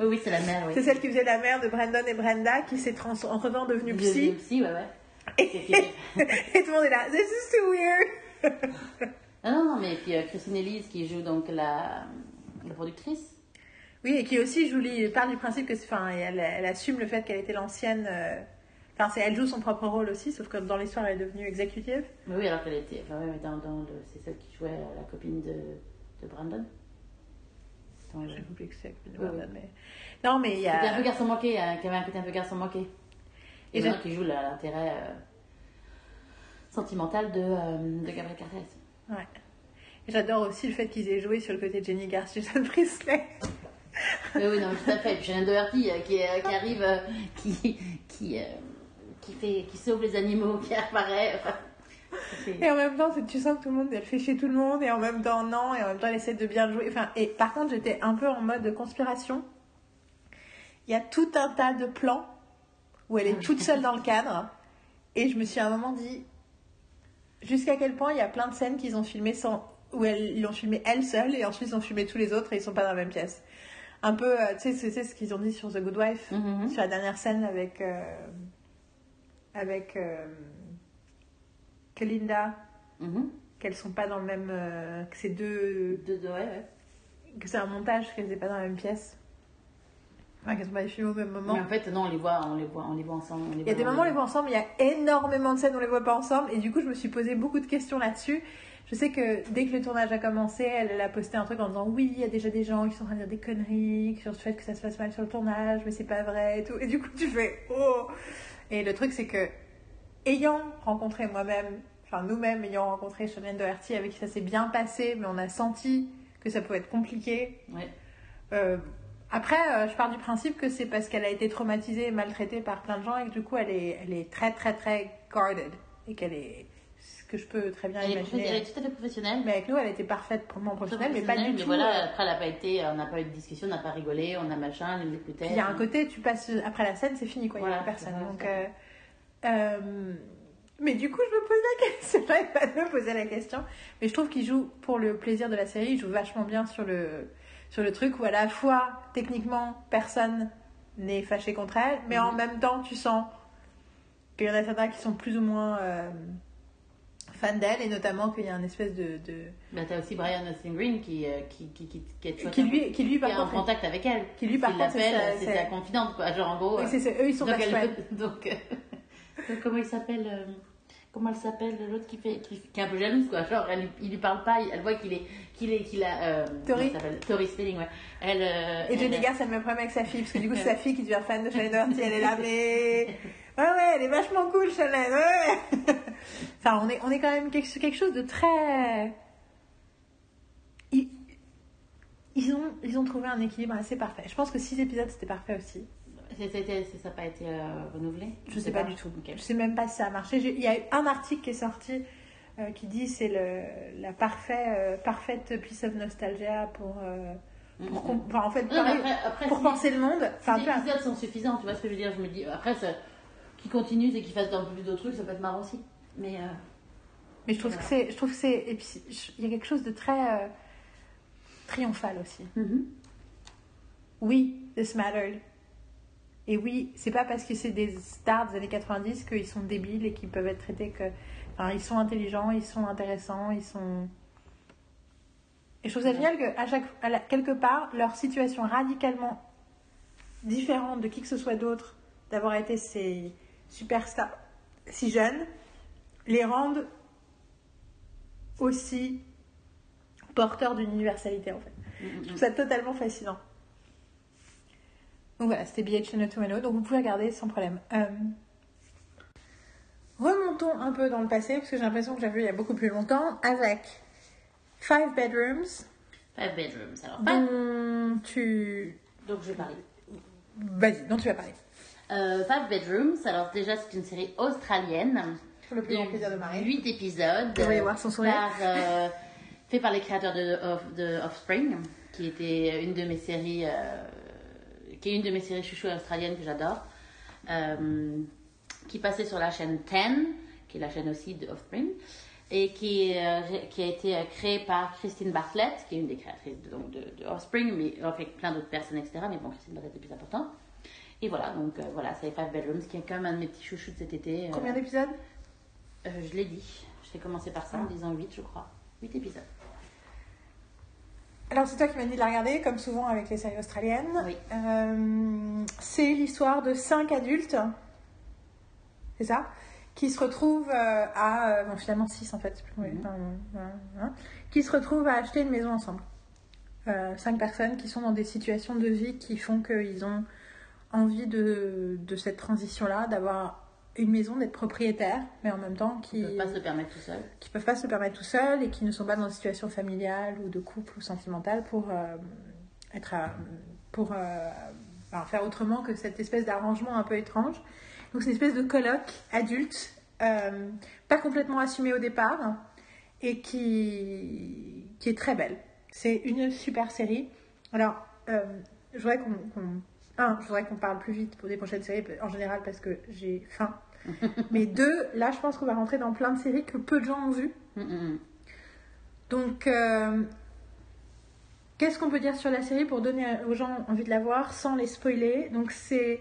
Speaker 2: Oui, oui, c'est la mère, oui.
Speaker 1: c'est celle qui faisait la mère de Brandon et Brenda qui s'est trans- en revenant devenue
Speaker 2: Vieux- vieux
Speaker 1: psy.
Speaker 2: psy, ouais, ouais.
Speaker 1: Et, tout le monde est là, this is too weird.
Speaker 2: Ah non, non, mais puis euh, Christine Elise qui joue donc la, la productrice.
Speaker 1: Oui, et qui aussi joue, li- parle du principe que, enfin, elle, elle assume le fait qu'elle était l'ancienne. euh, Enfin, c'est- elle joue son propre rôle aussi, sauf que dans l'histoire, elle est devenue exécutive.
Speaker 2: Mais oui, alors qu'elle était. Enfin, ouais, dans, dans le, c'est celle qui jouait euh, la copine de, de Brandon. Le-
Speaker 1: J'ai oublié que c'est
Speaker 2: Oui,
Speaker 1: Brandon, mais non, mais il y
Speaker 2: était un peu
Speaker 1: a.
Speaker 2: garçon manqué, hein, qui avait un côté un peu garçon manqué.
Speaker 1: Et
Speaker 2: Et, qui joue la- l'intérêt euh, sentimental de, euh, de Gabriel Cartez.
Speaker 1: Ouais. Et J'adore aussi le fait qu'ils aient joué sur le côté de Jenny Garth, Jason Priestley.
Speaker 2: Oui, oui, non, tout à fait. Puis Shannon Doherty qui, qui arrive, qui, qui, qui, fait, qui sauve les animaux, qui apparaît. Enfin,
Speaker 1: Et en même temps, tu sens que tout le monde, elle fait chier tout le monde, et en même temps, non, et en même temps, elle essaie de bien jouer. Enfin, et par contre, j'étais un peu en mode de conspiration. Il y a tout un tas de plans où elle est toute seule dans le cadre, et je me suis à un moment dit, jusqu'à quel point il y a plein de scènes qu'ils ont filmées sans, où elles, ils l'ont filmé elle seule, et ensuite ils ont filmé tous les autres, et ils sont pas dans la même pièce. Un peu, euh, tu sais, c'est ce qu'ils ont dit sur The Good Wife,
Speaker 2: Mhm.
Speaker 1: sur la dernière scène avec, euh, avec euh, Kalinda
Speaker 2: Mhm.
Speaker 1: qu'elles sont pas dans le même euh, que c'est deux
Speaker 2: ouais, ouais.
Speaker 1: que c'est un montage qu'elles n'étaient pas dans la même pièce enfin qu'elles sont pas filmées au même moment
Speaker 2: Mais en fait, non, on les voit, on les voit, on les voit ensemble. les
Speaker 1: il y a des moments où on
Speaker 2: les-
Speaker 1: les voit ensemble il y a énormément de scènes où on les voit pas ensemble et du coup je me suis posé beaucoup de questions là-dessus je sais que dès que le tournage a commencé elle, elle a posté un truc en disant oui il y a déjà des gens qui sont en train de dire des conneries sur le fait que ça se passe mal sur le tournage mais c'est pas vrai et tout et du coup tu fais oh et le truc c'est que ayant rencontré moi-même enfin nous-mêmes ayant rencontré Shannon Doherty avec qui ça s'est bien passé mais on a senti que ça pouvait être compliqué
Speaker 2: Ouais.
Speaker 1: euh, après, euh, je pars du principe que c'est parce qu'elle a été traumatisée et maltraitée par plein de gens et que du coup, elle est, elle est très, très, très guarded. Et qu'elle est. Que je peux très bien
Speaker 2: Elle est,
Speaker 1: imaginer.
Speaker 2: profe- elle est tout à fait professionnelle.
Speaker 1: Mais avec nous, elle était parfaite pour moi professionnelle, mais pas du
Speaker 2: mais
Speaker 1: tout.
Speaker 2: voilà,
Speaker 1: euh,
Speaker 2: après, elle n'a pas été, on n'a pas eu de discussion, on n'a pas rigolé, on a machin, elle nous écoutait.
Speaker 1: Il y a un côté, tu passes après la scène, c'est fini, quoi. Il n'y a
Speaker 2: Voilà,
Speaker 1: personne.
Speaker 2: c'est ça,
Speaker 1: Donc,
Speaker 2: c'est
Speaker 1: euh, euh, mais du coup, je me pose la question. J'arrive pas de me poser la question. Mais je trouve qu'il joue, pour le plaisir de la série, il joue vachement bien sur le, sur le truc où à la fois, techniquement, personne n'est fâché contre elle, mais en
Speaker 2: Mhm.
Speaker 1: même temps, tu sens qu'il y en a certains qui sont plus ou moins euh, fans d'elle, et notamment qu'il y a une espèce de. de...
Speaker 2: Bah, t'as aussi Brian Austin Green qui, euh, qui, qui, qui, qui est
Speaker 1: Qui lui, qui lui,
Speaker 2: qui
Speaker 1: par
Speaker 2: est en contact avec elle.
Speaker 1: Qui lui, par contre, c'est sa-
Speaker 2: confidente, quoi. Genre, en gros.
Speaker 1: Oui,
Speaker 2: euh,
Speaker 1: c'est- eux, ils sont
Speaker 2: donc, elle peut- donc, euh, comment il s'appelle euh, Comment elle s'appelle l'autre qui fait qui, est un peu jalouse quoi genre elle, il lui parle pas elle voit qu'il est qu'il est qu'il a euh,
Speaker 1: Tori.
Speaker 2: elle Tori Spelling ouais elle euh,
Speaker 1: Et Jenny
Speaker 2: elle-
Speaker 1: Garth, c'est le même problème avec sa fille, parce que du coup, c'est sa fille qui devient fan de Shannon Doherty, elle est là, mais. Ouais, ouais, elle est vachement cool, Shannon, ouais. enfin, on est, on est quand même quelque, quelque chose de très. Ils, ils, ont, ils ont trouvé un équilibre assez parfait. Je pense que six épisodes, c'était parfait aussi.
Speaker 2: c'est- c'était- c'est- ça n'a pas été euh, renouvelé?
Speaker 1: Je sais pas du tout.
Speaker 2: Ok.
Speaker 1: Je sais même pas si ça a marché. Il y a eu un article qui est sorti euh, qui dit c'est le la parfait, euh, parfaite piece of nostalgia pour. euh, com- enfin, en fait,
Speaker 2: Non, mais
Speaker 1: pareil,
Speaker 2: après, après,
Speaker 1: pour penser le monde. Enfin,
Speaker 2: les épisodes sont suffisants tu vois ce que je veux dire? Je me dis après ça qu'ils continuent et qu'ils fassent un peu plus d'autres trucs ça peut être marrant aussi mais euh,
Speaker 1: Mais je trouve que c'est, je trouve que c'est, et puis il y a quelque chose de très euh, triomphal aussi.
Speaker 2: mhm.
Speaker 1: Oui, this mattered. Et oui, c'est pas parce que c'est des stars des années 90 qu'ils sont débiles et qu'ils peuvent être traités que, enfin, ils sont intelligents, ils sont intéressants, ils sont. Et je trouve ça génial que à chaque, à la- quelque part, leur situation radicalement différentes de qui que ce soit d'autre, d'avoir été ces superstars si jeunes, les rendent aussi porteurs d'une universalité en fait. Je trouve ça totalement fascinant. Donc voilà, c'était BH Notomano, donc vous pouvez regarder sans problème. Euh, Remontons un peu dans le passé, parce que j'ai l'impression que j'ai vu il y a beaucoup plus longtemps, avec Five Bedrooms.
Speaker 2: Five Bedrooms, alors.
Speaker 1: Dont tu.
Speaker 2: Donc je vais parler.
Speaker 1: Vas-y, dont tu vas parler.
Speaker 2: Euh, Five Bedrooms, alors déjà c'est une série australienne.
Speaker 1: Pour le plus grand plaisir de Marie.
Speaker 2: 8 épisodes.
Speaker 1: Vous voyez voir son sourire.
Speaker 2: Par, euh, fait par les créateurs de, of, de Offspring, qui était une de mes séries, euh, qui est une de mes séries chouchou australiennes que j'adore. Qui passait sur la chaîne 10, qui est la chaîne aussi de Offspring, et qui, qui a été créée par Christine Bartlett, qui est une des créatrices de, donc, de, de Offspring, mais avec plein d'autres personnes, etc. Mais bon, Christine Bartlett est plus important. Et voilà, donc euh, voilà, c'est Five Bedrooms, qui est quand même un de mes petits chouchous de cet été. euh,
Speaker 1: Combien d'épisodes?
Speaker 2: Euh, Je l'ai dit. J'ai commencé par ça en disant 8, je crois. 8 épisodes.
Speaker 1: Alors, c'est toi qui m'as dit de la regarder, comme souvent avec les séries australiennes.
Speaker 2: Oui.
Speaker 1: Euh, c'est l'histoire de cinq adultes, c'est ça? Qui se retrouvent à. euh, bon, finalement, six en fait,
Speaker 2: Mhm.
Speaker 1: hein, Qui se retrouvent à acheter une maison ensemble. Euh, cinq personnes qui sont dans des situations de vie qui font qu'ils ont envie de, de cette transition-là, d'avoir une maison, d'être propriétaire, mais en même temps qui
Speaker 2: ne peuvent pas se permettre tout seul.
Speaker 1: qui peuvent pas se permettre tout seuls et qui ne sont pas dans une situation familiale ou de couple ou sentimentale pour euh, être à- pour euh, faire autrement que cette espèce d'arrangement un peu étrange. Donc c'est une espèce de colloque adulte, euh, pas complètement assumé au départ et qui qui est très belle. C'est une super série. Alors euh, je voudrais qu'on qu'on- un, je voudrais qu'on parle plus vite pour des prochaines séries en général parce que j'ai faim. Mais deux, là je pense qu'on va rentrer dans plein de séries que peu de gens ont vues.
Speaker 2: Mm, mm, mm.
Speaker 1: Donc, euh, qu'est-ce qu'on peut dire sur la série pour donner aux gens envie de la voir sans les spoiler? Donc, c'est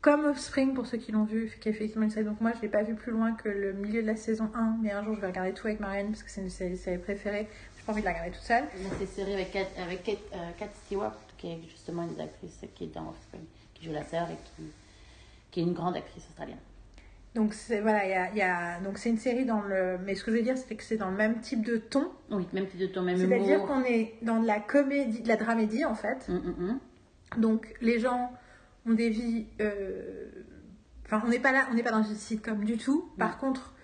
Speaker 1: comme Offspring pour ceux qui l'ont vu, qui est effectivement une série. Donc, moi, je l'ai pas vu plus loin que le milieu de la saison 1, mais un jour, je vais regarder tout avec Marianne parce que c'est une série, série préférée. J'ai pas envie de la regarder toute seule.
Speaker 2: C'est série avec Kat, avec Kate, euh, Stewart, qui est justement une des actrices qui est dans Offspring, qui joue la sœur et qui, qui est une grande actrice australienne.
Speaker 1: Donc, c'est voilà, il y a, y a- donc c'est une série dans le. Mais ce que je veux dire, c'est que c'est dans le même type de ton.
Speaker 2: Oui, même type de ton, même
Speaker 1: C'est-à-dire qu'on est dans de la comédie, de la dramédie en fait.
Speaker 2: Mm, mm, mm.
Speaker 1: Donc les gens ont des vies. euh, Enfin, on n'est pas là, on n'est pas dans une sitcom du tout. Par contre,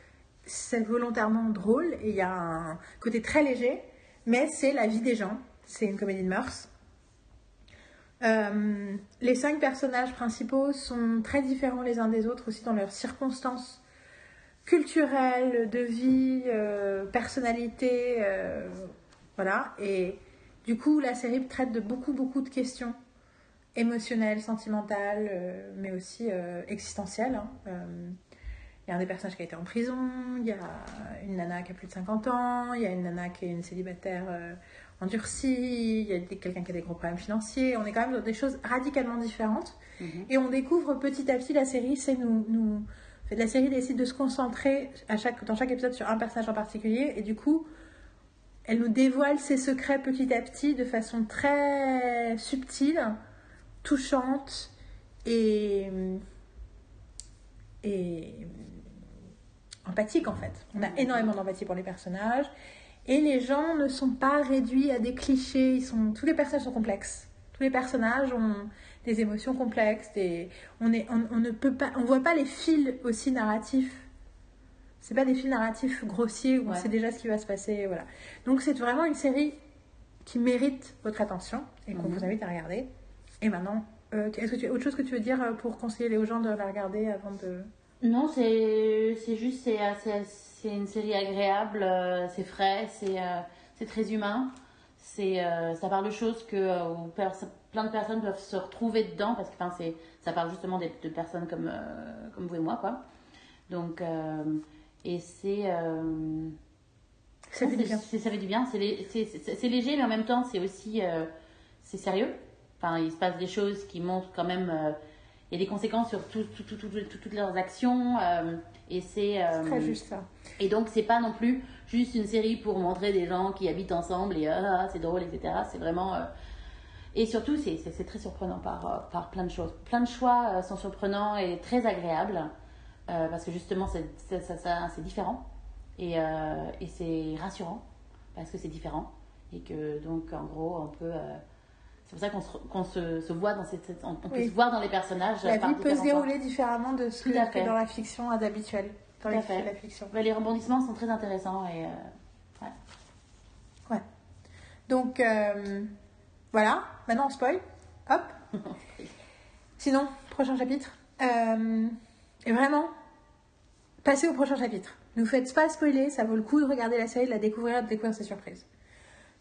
Speaker 1: c'est volontairement drôle et il y a un côté très léger, mais c'est la vie des gens. C'est une comédie de mœurs. Euh, les cinq personnages principaux sont très différents les uns des autres aussi dans leurs circonstances culturelles, de vie, euh, personnalité, euh, voilà. Et du coup, la série traite de beaucoup, beaucoup de questions émotionnelles, sentimentales, mais aussi existentielles. hein. Il y a un des personnages qui a été en prison, il y a une nana qui a plus de 50 ans, il y a une nana qui est une célibataire endurcie, il y a quelqu'un qui a des gros problèmes financiers. On est quand même dans des choses radicalement différentes.
Speaker 2: Mhm.
Speaker 1: Et on découvre petit à petit la série, c'est nous, la série décide de se concentrer à chaque, dans chaque épisode sur un personnage en particulier, et du coup, elle nous dévoile ses secrets petit à petit de façon très subtile, touchante et, et empathique en fait. On a énormément d'empathie pour les personnages et les gens ne sont pas réduits à des clichés. Ils sont, tous les personnages sont complexes. Tous les personnages ont des émotions complexes. Des, on, est, on, on ne peut pas, on voit pas les fils aussi narratifs. C'est pas des fils narratifs grossiers où on sait déjà ce qui va se passer. Voilà. Donc c'est vraiment une série qui mérite votre attention et qu'on
Speaker 2: Mhm.
Speaker 1: vous invite à regarder. Et maintenant, euh, est-ce que tu as autre chose que tu veux dire euh, pour conseiller aux gens de la regarder avant de?
Speaker 2: Non, c'est juste, c'est euh, c'est- c'est une série agréable, euh, c'est frais, c'est euh, c'est très humain. C'est euh, ça parle de choses que euh, plein de personnes doivent se retrouver dedans parce que enfin, c'est ça parle justement des- de, personnes comme comme vous et moi quoi. Donc et c'est euh,
Speaker 1: Ça fait du bien.
Speaker 2: c'est- Ça fait du bien. C'est lé- c'est- c'est- c'est léger, mais en même temps, c'est aussi c'est sérieux. Enfin, il se passe des choses qui montrent quand même. Il y a des conséquences sur tout- tout- tout- tout- tout- toutes leurs actions. euh, et c'est. euh,
Speaker 1: Très juste ça.
Speaker 2: Et donc, c'est pas non plus juste une série pour montrer des gens qui habitent ensemble et ah, c'est drôle, etc. C'est vraiment. euh, Et surtout, c'est très surprenant par, euh, par plein de choses. Plein de choix sont surprenants et très agréables. parce que justement, c'est différent. Et, et c'est rassurant. Parce que c'est différent. Et que donc, en gros, on peut. C'est pour ça qu'on se, qu'on se, se voit dans cette. on, peut se voir dans les personnages.
Speaker 1: La vie peut se dérouler différemment de ce que, dans la fiction d'habituel. Dans
Speaker 2: Tout à
Speaker 1: les,
Speaker 2: fait.
Speaker 1: la fiction.
Speaker 2: Ouais, les rebondissements sont très intéressants. Et, euh,
Speaker 1: Donc, euh, voilà. Maintenant, on spoil. Hop. Sinon, prochain chapitre. Euh, et vraiment, passez au prochain chapitre. Ne vous faites pas spoiler, ça vaut le coup de regarder la série, de la découvrir, de découvrir ses surprises.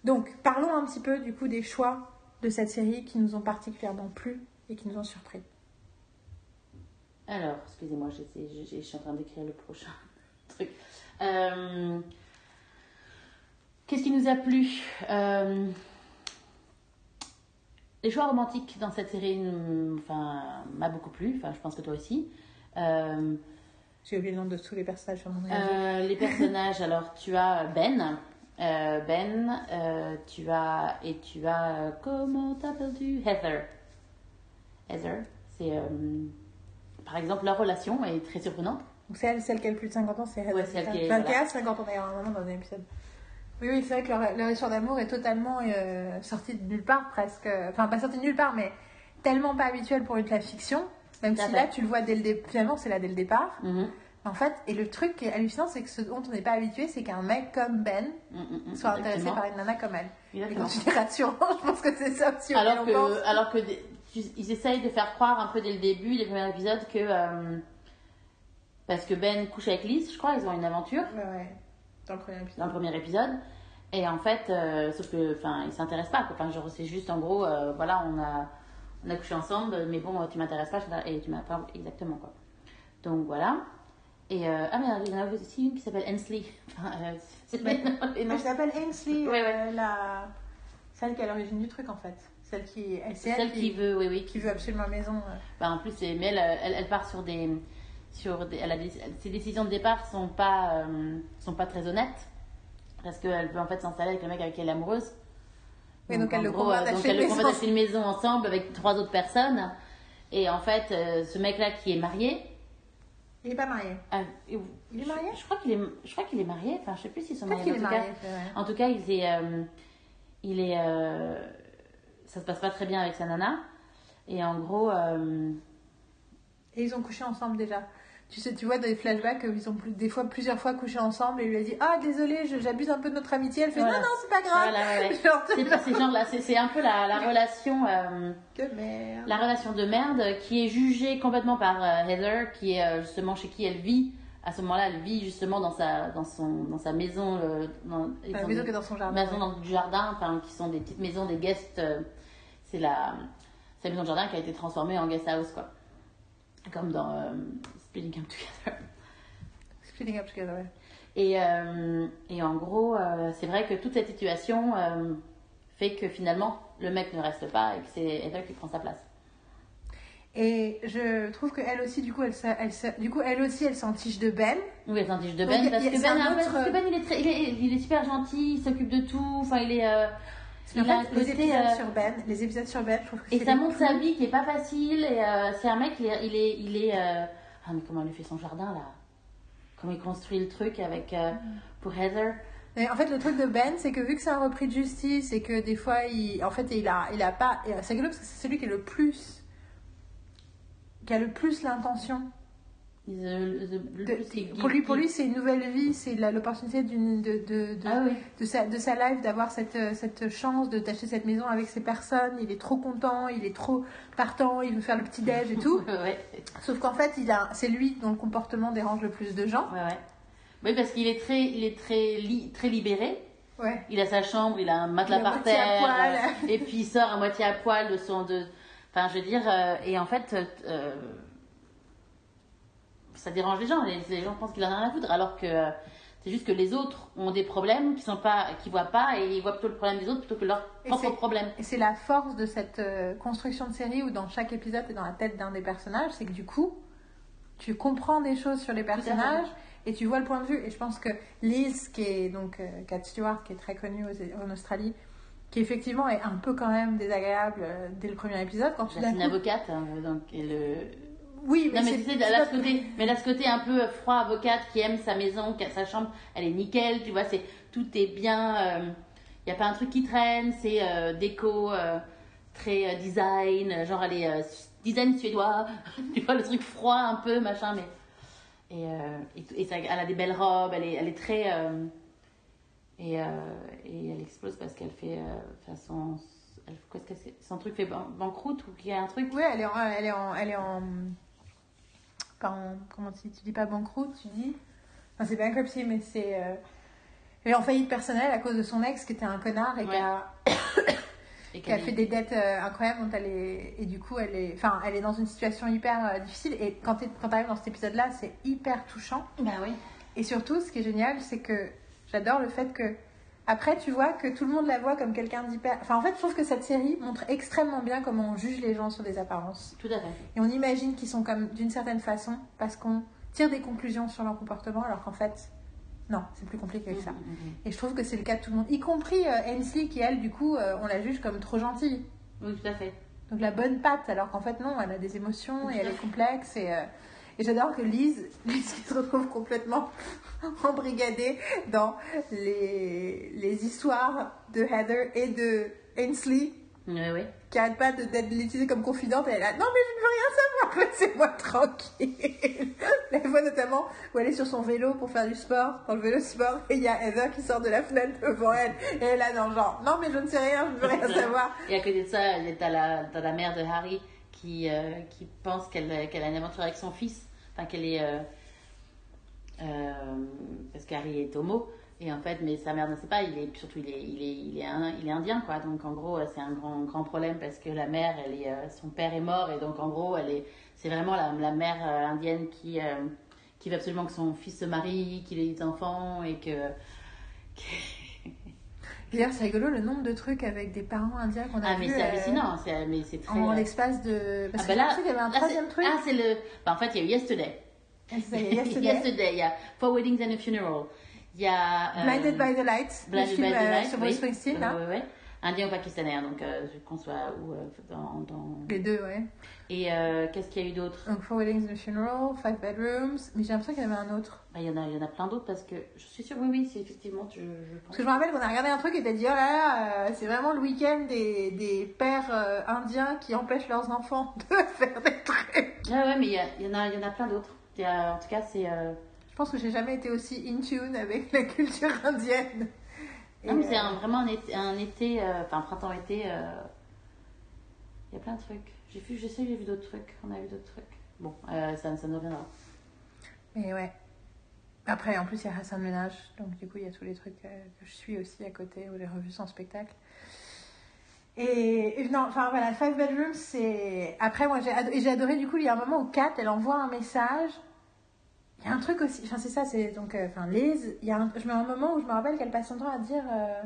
Speaker 1: Donc, parlons un petit peu du coup des choix de cette série qui nous ont particulièrement plu et qui nous ont surpris.
Speaker 2: Alors, excusez-moi, je, suis en train d'écrire le prochain truc. Euh, Qu'est-ce qui nous a plu? Euh, Les choix romantiques dans cette série enfin, m'a beaucoup plu, enfin, je pense que toi aussi. Euh,
Speaker 1: J'ai oublié le nom de tous les personnages sur mon réseau.
Speaker 2: euh, les personnages, alors tu as Ben. Euh, ben, euh, tu as. Et tu as. euh, comment t'appelles-tu Heather. Heather, c'est. par exemple, leur relation est très surprenante.
Speaker 1: Donc c'est elle, celle qui a le plus de 50 ans, c'est Heather.
Speaker 2: Ouais, celle qui est-
Speaker 1: Enfin,
Speaker 2: voilà.
Speaker 1: qui a 50 ans d'ailleurs, moment dans un épisode. Oui, oui, c'est vrai que leur, leur histoire d'amour est totalement sortie de nulle part presque. Enfin, pas sortie de nulle part, mais tellement pas habituelle pour une de la fiction. Même si
Speaker 2: fait.
Speaker 1: là, tu le vois dès le départ. Finalement, c'est là dès le départ.
Speaker 2: Mhm.
Speaker 1: En fait, et le truc qui est hallucinant, c'est que ce dont on n'est pas habitué, c'est qu'un mec comme Ben
Speaker 2: Mm, mm, mm,
Speaker 1: soit intéressé
Speaker 2: exactement.
Speaker 1: par une nana comme elle. Et
Speaker 2: Exactement.
Speaker 1: quand tu dis rassurant, je pense que c'est ça aussi.
Speaker 2: Alors
Speaker 1: pense.
Speaker 2: que, alors que des- tu- ils essayent de faire croire un peu dès le début, les premiers épisodes, que. euh, parce que Ben couche avec Liz, je crois, ils ont une aventure.
Speaker 1: Ouais. Dans le premier épisode.
Speaker 2: dans le premier épisode. Et en fait, euh, sauf que, enfin, ils s'intéressent pas. Enfin, genre, c'est juste en gros, euh, voilà, on a, on a couché ensemble, mais bon, tu m'intéresses pas, et tu m'as pas exactement quoi. Donc voilà. Et euh, ah mais il y en a aussi une qui s'appelle Hensley. Enfin, euh, c'est et
Speaker 1: je l'appelle Ainsley,
Speaker 2: Ouais, ouais.
Speaker 1: euh, la... celle qui est à l'origine du truc en fait. Celle qui, elle, c'est
Speaker 2: celle
Speaker 1: elle
Speaker 2: qui veut, oui, oui,
Speaker 1: qui veut absolument la maison. euh.
Speaker 2: Bah, en plus, mais elle, elle, elle part sur des, sur des, elle a des, ses décisions de départ sont pas, euh, sont pas très honnêtes parce qu'elle veut en fait s'installer avec le mec avec qui elle est amoureuse.
Speaker 1: Oui, donc elle
Speaker 2: en
Speaker 1: le
Speaker 2: gros,
Speaker 1: convainc
Speaker 2: donc
Speaker 1: d'acheter
Speaker 2: elle
Speaker 1: une
Speaker 2: le
Speaker 1: maison.
Speaker 2: d'acheter une maison ensemble avec trois autres personnes. Et en fait, ce mec-là qui est marié,
Speaker 1: Il est pas marié.
Speaker 2: et-
Speaker 1: Il est
Speaker 2: je-
Speaker 1: marié
Speaker 2: Je, crois qu'il est, je crois qu'il est marié. Enfin, je sais plus s'ils sont mariés. en tout cas.
Speaker 1: marié. vrai.
Speaker 2: En tout cas, il est, euh, il est, euh, ça se passe pas très bien avec sa nana. Et en gros, euh,
Speaker 1: Et ils ont couché ensemble déjà. Tu sais, tu vois dans les flashbacks, euh, ils ont plus, des fois plusieurs fois couché ensemble et il lui a dit Ah, désolé, j'abuse un peu de notre amitié. Elle fait
Speaker 2: Voilà.
Speaker 1: Non, non, c'est pas grave.
Speaker 2: voilà, ouais.
Speaker 1: Genre,
Speaker 2: c'est pas ces gens-là. C'est, un peu la, la relation, euh,
Speaker 1: de merde.
Speaker 2: la relation de merde qui est jugée complètement par euh, Heather, qui est justement chez qui elle vit. À ce moment-là, elle vit justement dans sa, dans son, dans sa maison, euh, dans,
Speaker 1: La maison qui est dans son jardin.
Speaker 2: maison dans du jardin, enfin, qui sont des petites maisons, des guest. euh, c'est la, la maison de jardin qui a été transformée en guest house, quoi. Comme dans euh, Splitting Up Together.
Speaker 1: Splitting up together, ouais.
Speaker 2: Et, euh, et en gros, euh, c'est vrai que toute cette situation euh, fait que finalement, le mec ne reste pas et que c'est Heather qui prend sa place.
Speaker 1: Et je trouve qu'elle aussi, du coup, elle, elle, du coup, elle aussi, elle s'en tiche de Ben.
Speaker 2: Oui, elle s'en tige de Ben, parce que Ben, parce que Ben, il est, très, il est, il est super gentil, il s'occupe de tout, enfin, il est...
Speaker 1: En fait, les épisodes
Speaker 2: euh,
Speaker 1: sur Ben, les épisodes sur Ben, je trouve que
Speaker 2: Et ça montre sa vie qui est pas facile. Et euh, c'est un mec, il est, il est, il est euh, ah mais comment il fait son jardin là? Comment il construit le truc avec euh, pour Heather?
Speaker 1: En fait, le truc de Ben, c'est que vu que c'est un repris de justice et que des fois, il, en fait, il a, il a pas. et C'est rigolo parce que c'est celui qui est le plus. qui a le plus l'intention.
Speaker 2: The- the-
Speaker 1: Pour lui, pour lui c'est une nouvelle vie, c'est l'opportunité d'une- de, de, de,
Speaker 2: Ah oui.
Speaker 1: de, sa, de sa life d'avoir cette, euh, cette chance de d'acheter cette maison avec ces personnes. Il est trop content, il est trop partant, il veut faire le petit déj et tout.
Speaker 2: ouais,
Speaker 1: Sauf qu'en fait, il a, c'est lui dont le comportement dérange le plus de gens.
Speaker 2: ouais, ouais. Oui, parce qu'il est très, il est très, li- très libéré.
Speaker 1: Ouais.
Speaker 2: Il a sa chambre, il a un matelas par terre, euh, et puis il sort à moitié à poil de son, de, enfin, je veux dire, euh, et en fait, euh, ça dérange les gens. Les, les gens pensent qu'il en a rien à foutre, alors que euh, c'est juste que les autres ont des problèmes qui sont pas, qui voient pas, et ils voient plutôt le problème des autres plutôt que leur
Speaker 1: Et
Speaker 2: propre problème.
Speaker 1: Et c'est la force de cette euh, construction de série où dans chaque épisode et dans la tête d'un des personnages, c'est que du coup, tu comprends des choses sur les personnages et tu vois le point de vue. Et je pense que Liz, qui est donc euh, Cat Stewart, qui est très connue aux- en Australie, qui effectivement est un peu quand même désagréable euh, dès le premier épisode quand tu
Speaker 2: Bah,
Speaker 1: d'un
Speaker 2: c'est une avocate, hein, donc et le.
Speaker 1: Oui,
Speaker 2: Non mais
Speaker 1: c'est-
Speaker 2: tu sais, là, ce côté, mais là ce côté un peu froid avocate qui aime sa maison, qui a sa chambre, elle est nickel, tu vois, c'est tout est bien, il y a pas un truc qui traîne, c'est euh, déco euh, très euh, design, euh, genre elle est euh, design suédois, tu vois le truc froid un peu machin, mais et euh, et, tout- et ça, elle a des belles robes, elle est elle est très euh, et euh, et elle explose parce qu'elle fait euh, enfin, son elle- son truc fait ban- banqueroute ou qu'il y a un truc?
Speaker 1: Ouais, elle est en, elle est en, elle est en, pas en- comment tu dis, tu dis pas banqueroute, tu dis, enfin c'est bankruptcy, mais c'est, euh, elle est en faillite personnelle à cause de son ex qui était un connard et qui a,
Speaker 2: et
Speaker 1: qui a fait des dettes euh, incroyables dont elle est, et du coup elle est, enfin elle est dans une situation hyper euh, difficile. Et quand tu quand arrives dans cet épisode-là, c'est hyper touchant.
Speaker 2: bah oui.
Speaker 1: Et surtout, ce qui est génial, c'est que j'adore le fait que après, tu vois que tout le monde la voit comme quelqu'un d'hyper. Enfin, en fait, je trouve que cette série montre extrêmement bien comment on juge les gens sur des apparences.
Speaker 2: tout à fait
Speaker 1: Et on imagine qu'ils sont comme d'une certaine façon parce qu'on tire des conclusions sur leur comportement alors qu'en fait, non, c'est plus compliqué que ça.
Speaker 2: Mm, mm, mm.
Speaker 1: Et je trouve que c'est le cas de tout le monde, y compris euh, Ainsley qui, elle, du coup, euh, on la juge comme trop gentille.
Speaker 2: Oui, tout à fait.
Speaker 1: Donc la bonne patte, alors qu'en fait, non, elle a des émotions et elle est complexe. Et, euh, et j'adore que Lise, Lise qui se retrouve complètement embrigadée dans les, les histoires de Heather et de Ainsley
Speaker 2: Oui, oui.
Speaker 1: qui arrête pas d'être l'utiliser comme confidente. Elle là, non mais je ne veux rien savoir, laissez-moi tranquille. La fois notamment où elle est sur son vélo pour faire du sport, dans le vélo sport, et il y a Heather qui sort de la fenêtre devant elle, et elle est là dans le genre, non mais je ne sais rien, je ne veux rien savoir.
Speaker 2: Et à côté de ça, a- t'as la, t'as la mère de Harry qui, euh, qui pense qu'elle qu'elle a une aventure avec son fils. Qu'elle est. euh, euh, parce qu'Harry est homo. Et en fait, mais sa mère ne sait pas, il est, surtout il est, il est, il est, indien, quoi. Donc en gros, c'est un grand, grand problème parce que la mère, elle est, euh, son père est mort et donc en gros, elle est, c'est vraiment la, mère indienne qui, qui veut absolument que son fils se marie, qu'il ait des enfants et que.
Speaker 1: D'ailleurs, c'est rigolo le nombre de trucs avec des parents indiens qu'on a
Speaker 2: Ah, mais c'est
Speaker 1: euh,
Speaker 2: hallucinant, c'est, mais c'est très.
Speaker 1: en
Speaker 2: euh,
Speaker 1: l'espace de. Parce
Speaker 2: Ah bah là,
Speaker 1: qu'il y avait un troisième truc.
Speaker 2: Ah, c'est le. bah, en fait, il y a eu Yesterday.
Speaker 1: Ah, c'est ça, il y a Yesterday.
Speaker 2: il y a Four Weddings and a Funeral. Il y a. euh,
Speaker 1: Blinded by the Light, le
Speaker 2: Blinded
Speaker 1: film
Speaker 2: by the
Speaker 1: euh,
Speaker 2: Light,
Speaker 1: sur. Bruce Springsteen, là.
Speaker 2: Indien ou pakistanais, hein, donc euh, qu'on soit où, euh, dans, dans...
Speaker 1: Les deux, ouais.
Speaker 2: Et euh, qu'est-ce qu'il y a eu d'autre?
Speaker 1: Donc, Four Weddings and a Funeral, Five Bedrooms, mais j'ai l'impression qu'il y en avait un autre.
Speaker 2: Bah, Il y en a, y en a plein d'autres parce que je suis sûre, oui, oui, c'est effectivement, je, je pense.
Speaker 1: Parce que je me rappelle qu'on a regardé un truc et t'as dit, oh là là, euh, c'est vraiment le week-end des, des pères euh, indiens qui empêchent leurs enfants de faire des trucs.
Speaker 2: Ouais, ouais, mais il y, y en a, y en a plein d'autres. En tout cas, c'est.
Speaker 1: Je pense que j'ai jamais été aussi in tune avec la culture indienne.
Speaker 2: Non, mais c'est vraiment un été, un été, euh, enfin printemps-été. euh, Il y a plein de trucs. J'ai vu, j'ai vu d'autres trucs. On a vu d'autres trucs. Bon, euh, ça, ça nous reviendra.
Speaker 1: Mais ouais. Après, en plus, il y a Hassan Ménage, donc du coup, il y a tous les trucs que je suis aussi à côté, ou les revues sans spectacle. Et, et non, enfin voilà, Five Bedrooms, c'est. Après, moi, j'ai ado- et j'ai adoré, du coup, il y a un moment où Kat, elle envoie un message. Il y a un truc aussi, enfin, c'est ça, c'est donc, euh, enfin, il y a un, je mets un moment où je me rappelle qu'elle passe son temps à dire euh,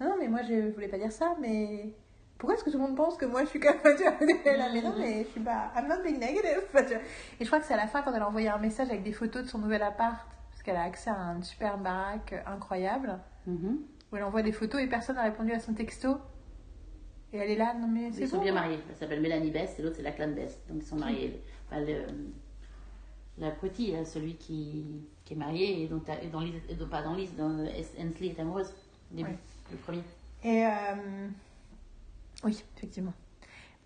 Speaker 1: Non, non, mais moi, je voulais pas dire ça, mais. Pourquoi est-ce que tout le monde pense que moi je suis comme là, mais non, mais je suis pas. I'm not being negative. Enfin, tu vois. Et je crois que c'est à la fin quand elle a envoyé un message avec des photos de son nouvel appart, parce qu'elle a accès à une super baraque euh, incroyable,
Speaker 2: Mhm.
Speaker 1: où elle envoie des photos et personne n'a répondu à son texto. Et elle est là, non mais c'est
Speaker 2: Ils sont bien mariés. Elle s'appelle Mélanie Best et l'autre c'est la clan Best. Donc ils sont mariés. Enfin, le, la petite, hein, celui qui, qui est marié et dont, et dans et dont- pas dans Lise, dans Hensley est amoureuse. au Début,
Speaker 1: Ouais.
Speaker 2: le premier.
Speaker 1: Et euh, oui, effectivement.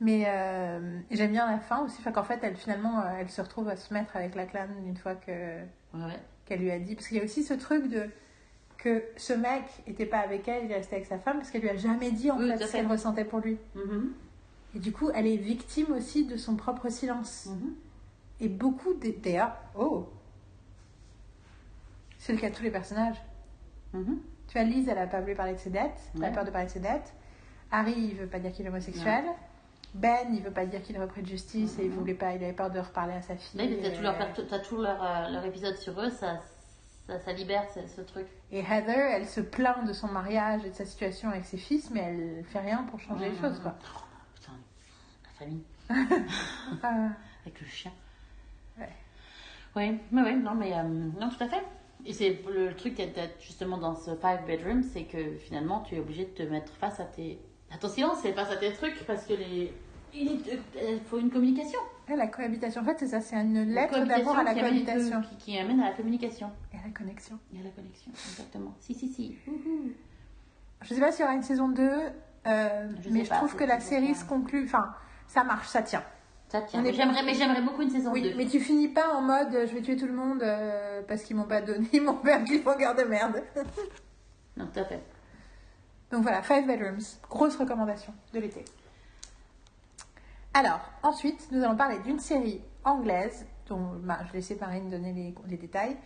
Speaker 1: Mais euh, j'aime bien la fin aussi, qu'en fait, elle finalement, euh, elle se retrouve à se mettre avec la clan une fois que
Speaker 2: Ouais,
Speaker 1: qu'elle lui a dit. Parce qu'il y a aussi ce truc de que ce mec était pas avec elle, il est resté avec sa femme parce qu'elle lui a jamais dit en
Speaker 2: Oui,
Speaker 1: fait ce qu'elle ressentait pour lui.
Speaker 2: Mhm.
Speaker 1: Et du coup, elle est victime aussi de son propre silence.
Speaker 2: Mhm.
Speaker 1: Et beaucoup d'- d'ailleurs, oh, c'est le cas de tous les personnages.
Speaker 2: Mhm.
Speaker 1: Tu vois, Lise, elle a pas voulu parler de ses dettes, elle a
Speaker 2: Ouais.
Speaker 1: peur de parler de ses dettes. Harry, il veut pas dire qu'il est homosexuel. Ben, il veut pas dire qu'il repris de justice et il voulait pas, il avait peur de reparler à sa fille.
Speaker 2: Là, t'as tout, leur, t'as tout leur, leur épisode sur eux, ça, ça, ça libère ce, ce truc.
Speaker 1: Et Heather, elle se plaint de son mariage et de sa situation avec ses fils, mais elle fait rien pour changer les
Speaker 2: Mhm.
Speaker 1: choses, quoi.
Speaker 2: Oh, putain, la famille.
Speaker 1: Ah,
Speaker 2: Avec le chien. Oui, mais oui, non, mais euh, non, tout à fait. Et c'est le truc justement dans ce five bedroom, c'est que finalement tu es obligé de te mettre face à tes. À ton silence, c'est face à tes trucs parce que les. Il il faut une communication.
Speaker 1: Et la cohabitation, en fait, c'est ça, c'est une lettre d'amour à la
Speaker 2: qui amène-
Speaker 1: cohabitation.
Speaker 2: Qui, qui amène à la communication
Speaker 1: Et à la connexion.
Speaker 2: et à la connexion, exactement. Si, si, si. Wouhou.
Speaker 1: Je sais pas s'il y aura une saison 2, euh,
Speaker 2: Je
Speaker 1: mais je
Speaker 2: pas,
Speaker 1: trouve que la série se conclut. Enfin, ça marche, ça tient.
Speaker 2: Ça tient. Mais j'aimerais, mais j'aimerais beaucoup une saison
Speaker 1: Oui,
Speaker 2: 2.
Speaker 1: mais tu finis pas en mode euh, je vais tuer tout le monde euh, parce qu'ils m'ont pas donné mon cliffhanger de merde.
Speaker 2: Non, tout à fait.
Speaker 1: Donc voilà, Five Bedrooms, grosse recommandation de l'été. Alors, ensuite, nous allons parler d'une série anglaise dont bah, je vais laisser Marine donner les, les détails.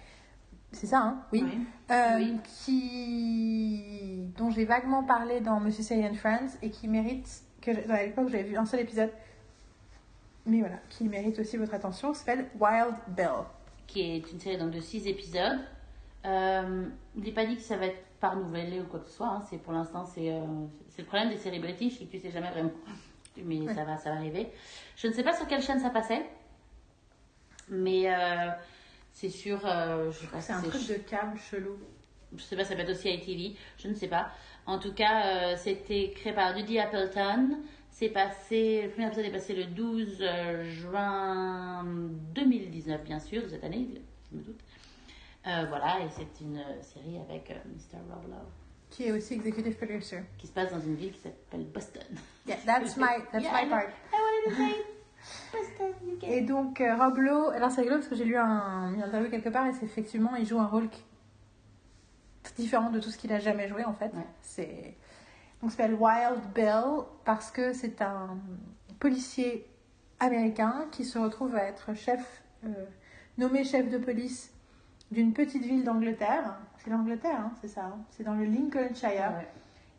Speaker 1: C'est ça, hein? Oui.
Speaker 2: Oui.
Speaker 1: Euh,
Speaker 2: Oui.
Speaker 1: qui dont j'ai vaguement parlé dans Monsieur Say and Friends et qui mérite que je- à l'époque j'avais vu un seul épisode mais voilà qui mérite aussi votre attention s'appelle Wild Bill
Speaker 2: Qui est une série donc, de 6 épisodes. Euh, il n'est pas dit que ça va être par nouvelle ou quoi que ce soit. hein. C'est pour l'instant, c'est euh, le problème des séries british, c'est que tu sais jamais vraiment. Mais
Speaker 1: Ouais.
Speaker 2: ça va, ça va arriver. Je ne sais pas sur quelle chaîne ça passait, mais euh, c'est sur. euh, je sais pas si
Speaker 1: c'est un truc de câble chelou
Speaker 2: je sais pas, ça peut être aussi ITV, je ne sais pas. En tout cas, euh, c'était créé par Judy Appleton. C'est passé, le premier épisode est passé le 12 euh, juin 2019, bien sûr, de cette année, je me doute. Euh, voilà, et c'est une euh, série avec euh, Mr. Rob Lowe,
Speaker 1: qui est aussi executive producer
Speaker 2: qui se passe dans une ville qui s'appelle Boston.
Speaker 1: yeah that's my that's
Speaker 2: Yeah,
Speaker 1: my part
Speaker 2: I wanted to say Boston,
Speaker 1: et donc euh, Rob Lowe alors c'est rigolo parce que j'ai lu un, une interview quelque part et c'est effectivement il joue un rôle qui- différent de tout ce qu'il a jamais joué en fait
Speaker 2: Ouais.
Speaker 1: c'est donc s'appelle Wild Bill parce que c'est un policier américain qui se retrouve à être chef euh, nommé chef de police d'une petite ville d'Angleterre c'est l'Angleterre hein, c'est ça hein c'est dans le Lincolnshire
Speaker 2: Ouais.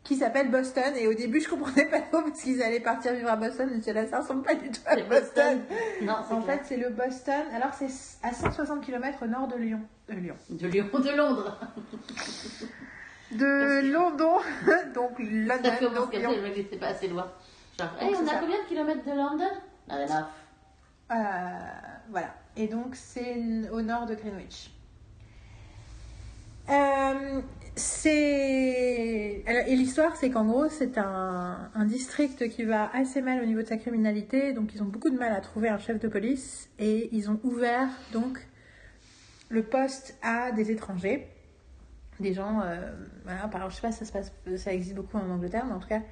Speaker 1: qui s'appelle Boston et au début je comprenais pas trop parce qu'ils allaient partir vivre à Boston et là ça ressemble pas du tout à
Speaker 2: C'est
Speaker 1: Boston.
Speaker 2: Non,
Speaker 1: En
Speaker 2: clair.
Speaker 1: fait c'est le Boston, alors c'est à 160 km au nord de Lyon. De Lyon.
Speaker 2: de Lyon, de Londres.
Speaker 1: De London, donc London, donc
Speaker 2: le mec était pas assez loin. Genre,
Speaker 1: Donc,
Speaker 2: hey, on a
Speaker 1: ça.
Speaker 2: combien de kilomètres de London? Not enough.
Speaker 1: Euh, voilà. Et donc, c'est au nord de Greenwich. Euh, c'est et l'histoire c'est qu'en gros c'est un, un district qui va assez mal au niveau de sa criminalité donc ils ont beaucoup de mal à trouver un chef de police et ils ont ouvert donc le poste à des étrangers des gens euh, voilà par je sais pas ça se passe ça existe beaucoup en Angleterre mais en tout cas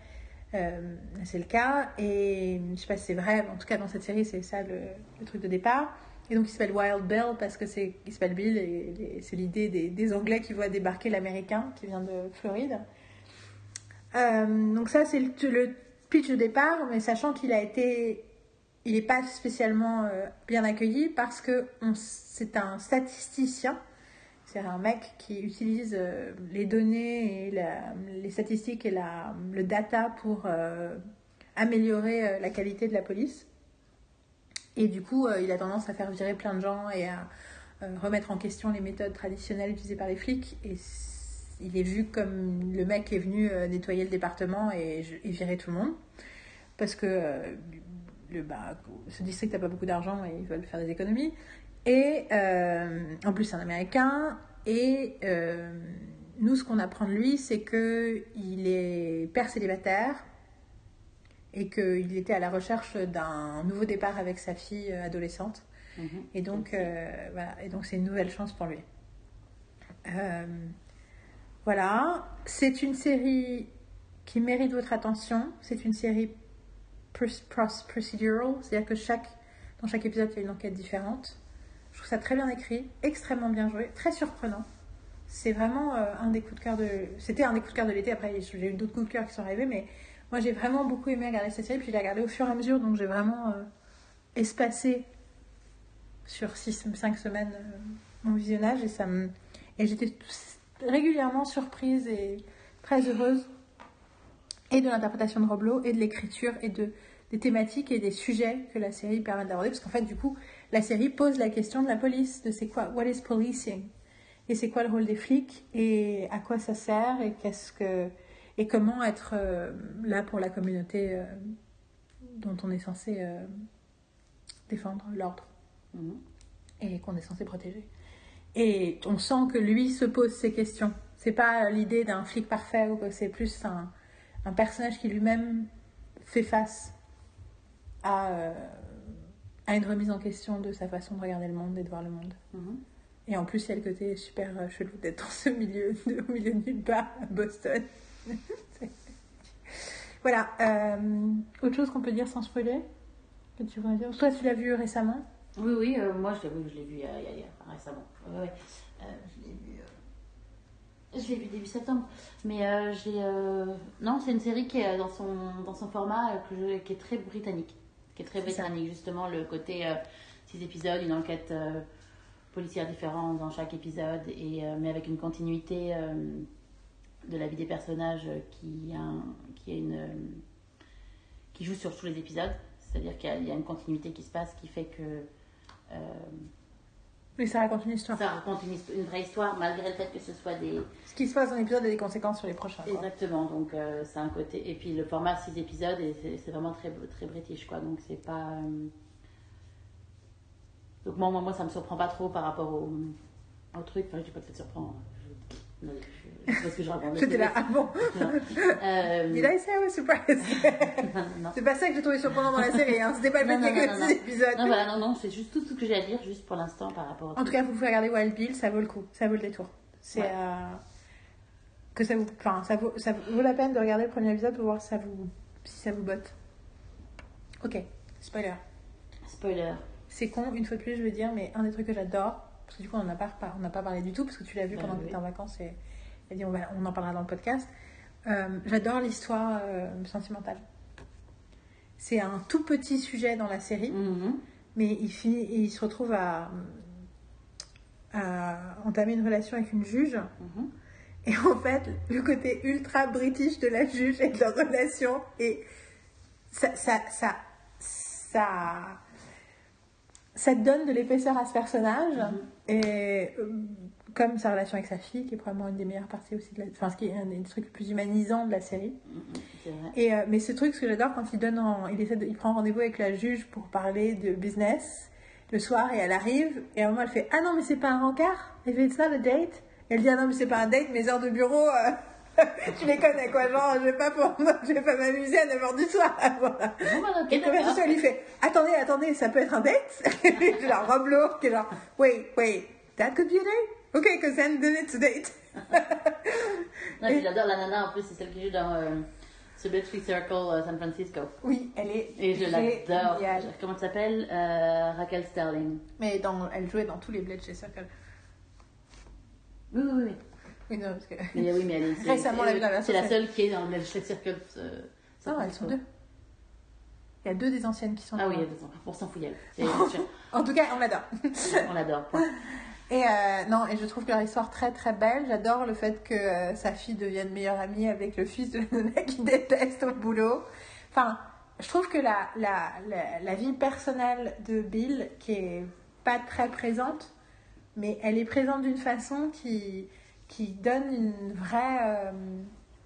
Speaker 1: euh, c'est le cas. Et je sais pas si c'est vrai mais en tout cas dans cette série c'est ça le, truc de départ. Et donc il s'appelle Wild Bill parce que c'est s'appelle Bill et, c'est l'idée des, Anglais qui voient débarquer l'Américain qui vient de Floride. Euh, donc ça c'est le, le pitch de départ mais sachant qu'il a été il n'est pas spécialement bien accueilli parce que c'est un statisticien c'est un mec qui utilise euh, les données et les statistiques et la, le data pour euh, améliorer euh, la qualité de la police. Et du coup, il a tendance à faire virer plein de gens et à remettre en question les méthodes traditionnelles utilisées par les flics. Et il est vu comme le mec qui est venu nettoyer le département et, virer tout le monde. Parce que le, bah, ce district n'a pas beaucoup d'argent et ils veulent faire des économies. Et euh, en plus, c'est un Américain. Et euh, nous, ce qu'on apprend de lui, c'est que il est père célibataire et qu'il était à la recherche d'un nouveau départ avec sa fille euh, adolescente.
Speaker 2: Mhm.
Speaker 1: Et donc, euh, voilà. Et donc, c'est une nouvelle chance pour lui. Voilà. C'est une série qui mérite votre attention. C'est une série procedural, c'est-à-dire que chaque, dans chaque épisode, il y a une enquête différente. Je trouve ça très bien écrit, extrêmement bien joué, très surprenant. C'est vraiment euh, un des coups de cœur de. C'était un des coups de cœur de l'été. Après, j'ai eu d'autres coups de cœur qui sont arrivés, mais moi, j'ai vraiment beaucoup aimé regarder cette série. Puis, je l'ai regardée au fur et à mesure, donc j'ai vraiment euh, espacé sur 6-5 semaines euh, mon visionnage et ça. Et j'étais régulièrement surprise et très heureuse et de l'interprétation de Roblo et de l'écriture et de des thématiques et des sujets que la série permet d'aborder parce qu'en fait du coup la série pose la question de la police de c'est quoi what is policing? Et c'est quoi le rôle des flics? Et à quoi ça sert? Et qu'est-ce que et comment être euh, là pour la communauté euh, dont on est censé euh, défendre l'ordre?
Speaker 2: Mhm.
Speaker 1: et qu'on est censé protéger. Et on sent que lui se pose ces questions. C'est pas l'idée d'un flic parfait ou que c'est plus un, un personnage qui lui-même fait face à, à une remise en question de sa façon de regarder le monde et de voir le monde.
Speaker 2: Mhm.
Speaker 1: Et en plus, il y a le côté super euh, chelou d'être dans ce milieu, de, au milieu de nulle part, à Boston. Voilà. euh, autre chose qu'on peut dire sans spoiler? Que tu voudrais dire? Toi, tu l'as vu récemment?
Speaker 2: Oui, oui, euh, moi je l'ai oui, vu il y a- récemment. Ouais, ouais. Euh, je l'ai vu. Je l'ai vu début septembre. Mais euh, j'ai. euh, Non, c'est une série qui est dans son, dans son format euh, que je- qui est très britannique. Qui est très britannique, justement, le côté euh, six épisodes, une enquête euh, policière différente dans chaque épisode, et, euh, mais avec une continuité de la vie des personnages qui, a un- qui, a une, qui joue sur tous les épisodes. C'est-à-dire qu'il y, a une continuité qui se passe qui fait que.
Speaker 1: Mais ça raconte une histoire.
Speaker 2: ça raconte une, vraie histoire malgré le fait que ce soit des
Speaker 1: Ce qui se passe dans l'épisode a des conséquences sur les prochains. quoi.
Speaker 2: exactement donc euh, c'est un côté et puis le format 6 épisodes et c'est c'est vraiment très très british quoi donc c'est pas euh, donc moi, moi moi ça me surprend pas trop par rapport au, au truc enfin je dis pas que ça te surprend je, non, je, je sais pas ce que je raconte
Speaker 1: J'étais là, ah bon
Speaker 2: euh,
Speaker 1: Did I say I was surprised?
Speaker 2: Non, non.
Speaker 1: C'est pas ça que j'ai trouvé surprenant dans la série, hein. c'était pas le
Speaker 2: non,
Speaker 1: 10
Speaker 2: non.
Speaker 1: épisodes.
Speaker 2: non voilà non non c'est juste tout ce que j'ai à dire juste pour l'instant par rapport
Speaker 1: En tout cas, vous pouvez regarder Wild Bill, ça vaut le coup, ça vaut le détour. C'est
Speaker 2: Ouais.
Speaker 1: euh, que ça vous, enfin, ça vaut, ça vaut la peine de regarder le premier épisode pour voir si ça vous, si ça vous botte. Ok, spoiler.
Speaker 2: spoiler
Speaker 1: C'est con, une fois de plus, je veux dire, mais un des trucs que j'adore, parce que du coup, on n'en a pas, on n'a pas parlé du tout, parce que tu l'as vu
Speaker 2: Bah
Speaker 1: pendant que tu étais en vacances et dit on, va, on en parlera dans le podcast. Euh, j'adore l'histoire euh, sentimentale. C'est un tout petit sujet dans la série.
Speaker 2: Mhm.
Speaker 1: Mais il, finit, et il se retrouve à, à entamer une relation avec une juge.
Speaker 2: Mhm.
Speaker 1: Et en fait, le côté ultra british de la juge et de leur relation, et ça, ça, ça, ça, ça donne de l'épaisseur à ce personnage.
Speaker 2: Mhm.
Speaker 1: Et euh, comme sa relation avec sa fille, qui est probablement une des meilleures parties aussi de la... Enfin, ce qui est un des trucs les plus humanisants de la série.
Speaker 2: Mhm. vrai
Speaker 1: Et, euh, mais ce truc, ce que j'adore, quand il, donne en- il, essaie de- il prend rendez-vous avec la juge pour parler de business le soir et elle arrive et à un moment elle fait Ah non, mais c'est pas un rencard Elle fait It's not a date. Et elle dit Ah non, mais c'est pas un date, mes heures de bureau, euh, tu les connais quoi. Genre, je vais pas, pour... je vais pas m'amuser à 9h du soir. voilà.
Speaker 2: Bon, bah, ok,
Speaker 1: Et elle lui fait Attendez, attendez, ça peut être un date Je la Rob Lowe qui est genre Wait, wait, that could be a date Ok, because then, then it's a date.
Speaker 2: Non, puis j'adore la nana en plus, c'est celle qui joue dans euh, ce Tree Circle euh, San Francisco.
Speaker 1: Oui, elle est.
Speaker 2: Et je l'adore. Comment elle s'appelle? Euh, Raquel Sterling.
Speaker 1: Mais dans, elle jouait dans tous les Bletchley Circle.
Speaker 2: Oui, oui, oui.
Speaker 1: Oui, non, parce que.
Speaker 2: Mais oui, mais elle est.
Speaker 1: Récemment, on l'a vu dans la
Speaker 2: C'est la seule qui est dans le Tree Circle. euh, San
Speaker 1: Non, elles sont deux. Il y a deux des anciennes qui sont
Speaker 2: Ah
Speaker 1: là.
Speaker 2: oui, il y a deux. On s'en fout, elle. C'est sûr.
Speaker 1: En tout cas, on l'adore.
Speaker 2: On l'adore.
Speaker 1: Et euh, non, et je trouve que leur histoire très très belle. J'adore le fait que euh, sa fille devienne meilleure amie avec le fils de la nana qui déteste au boulot. Enfin, je trouve que la, la, la, la vie personnelle de Bill, qui est pas très présente, mais elle est présente d'une façon qui, qui donne une vraie euh,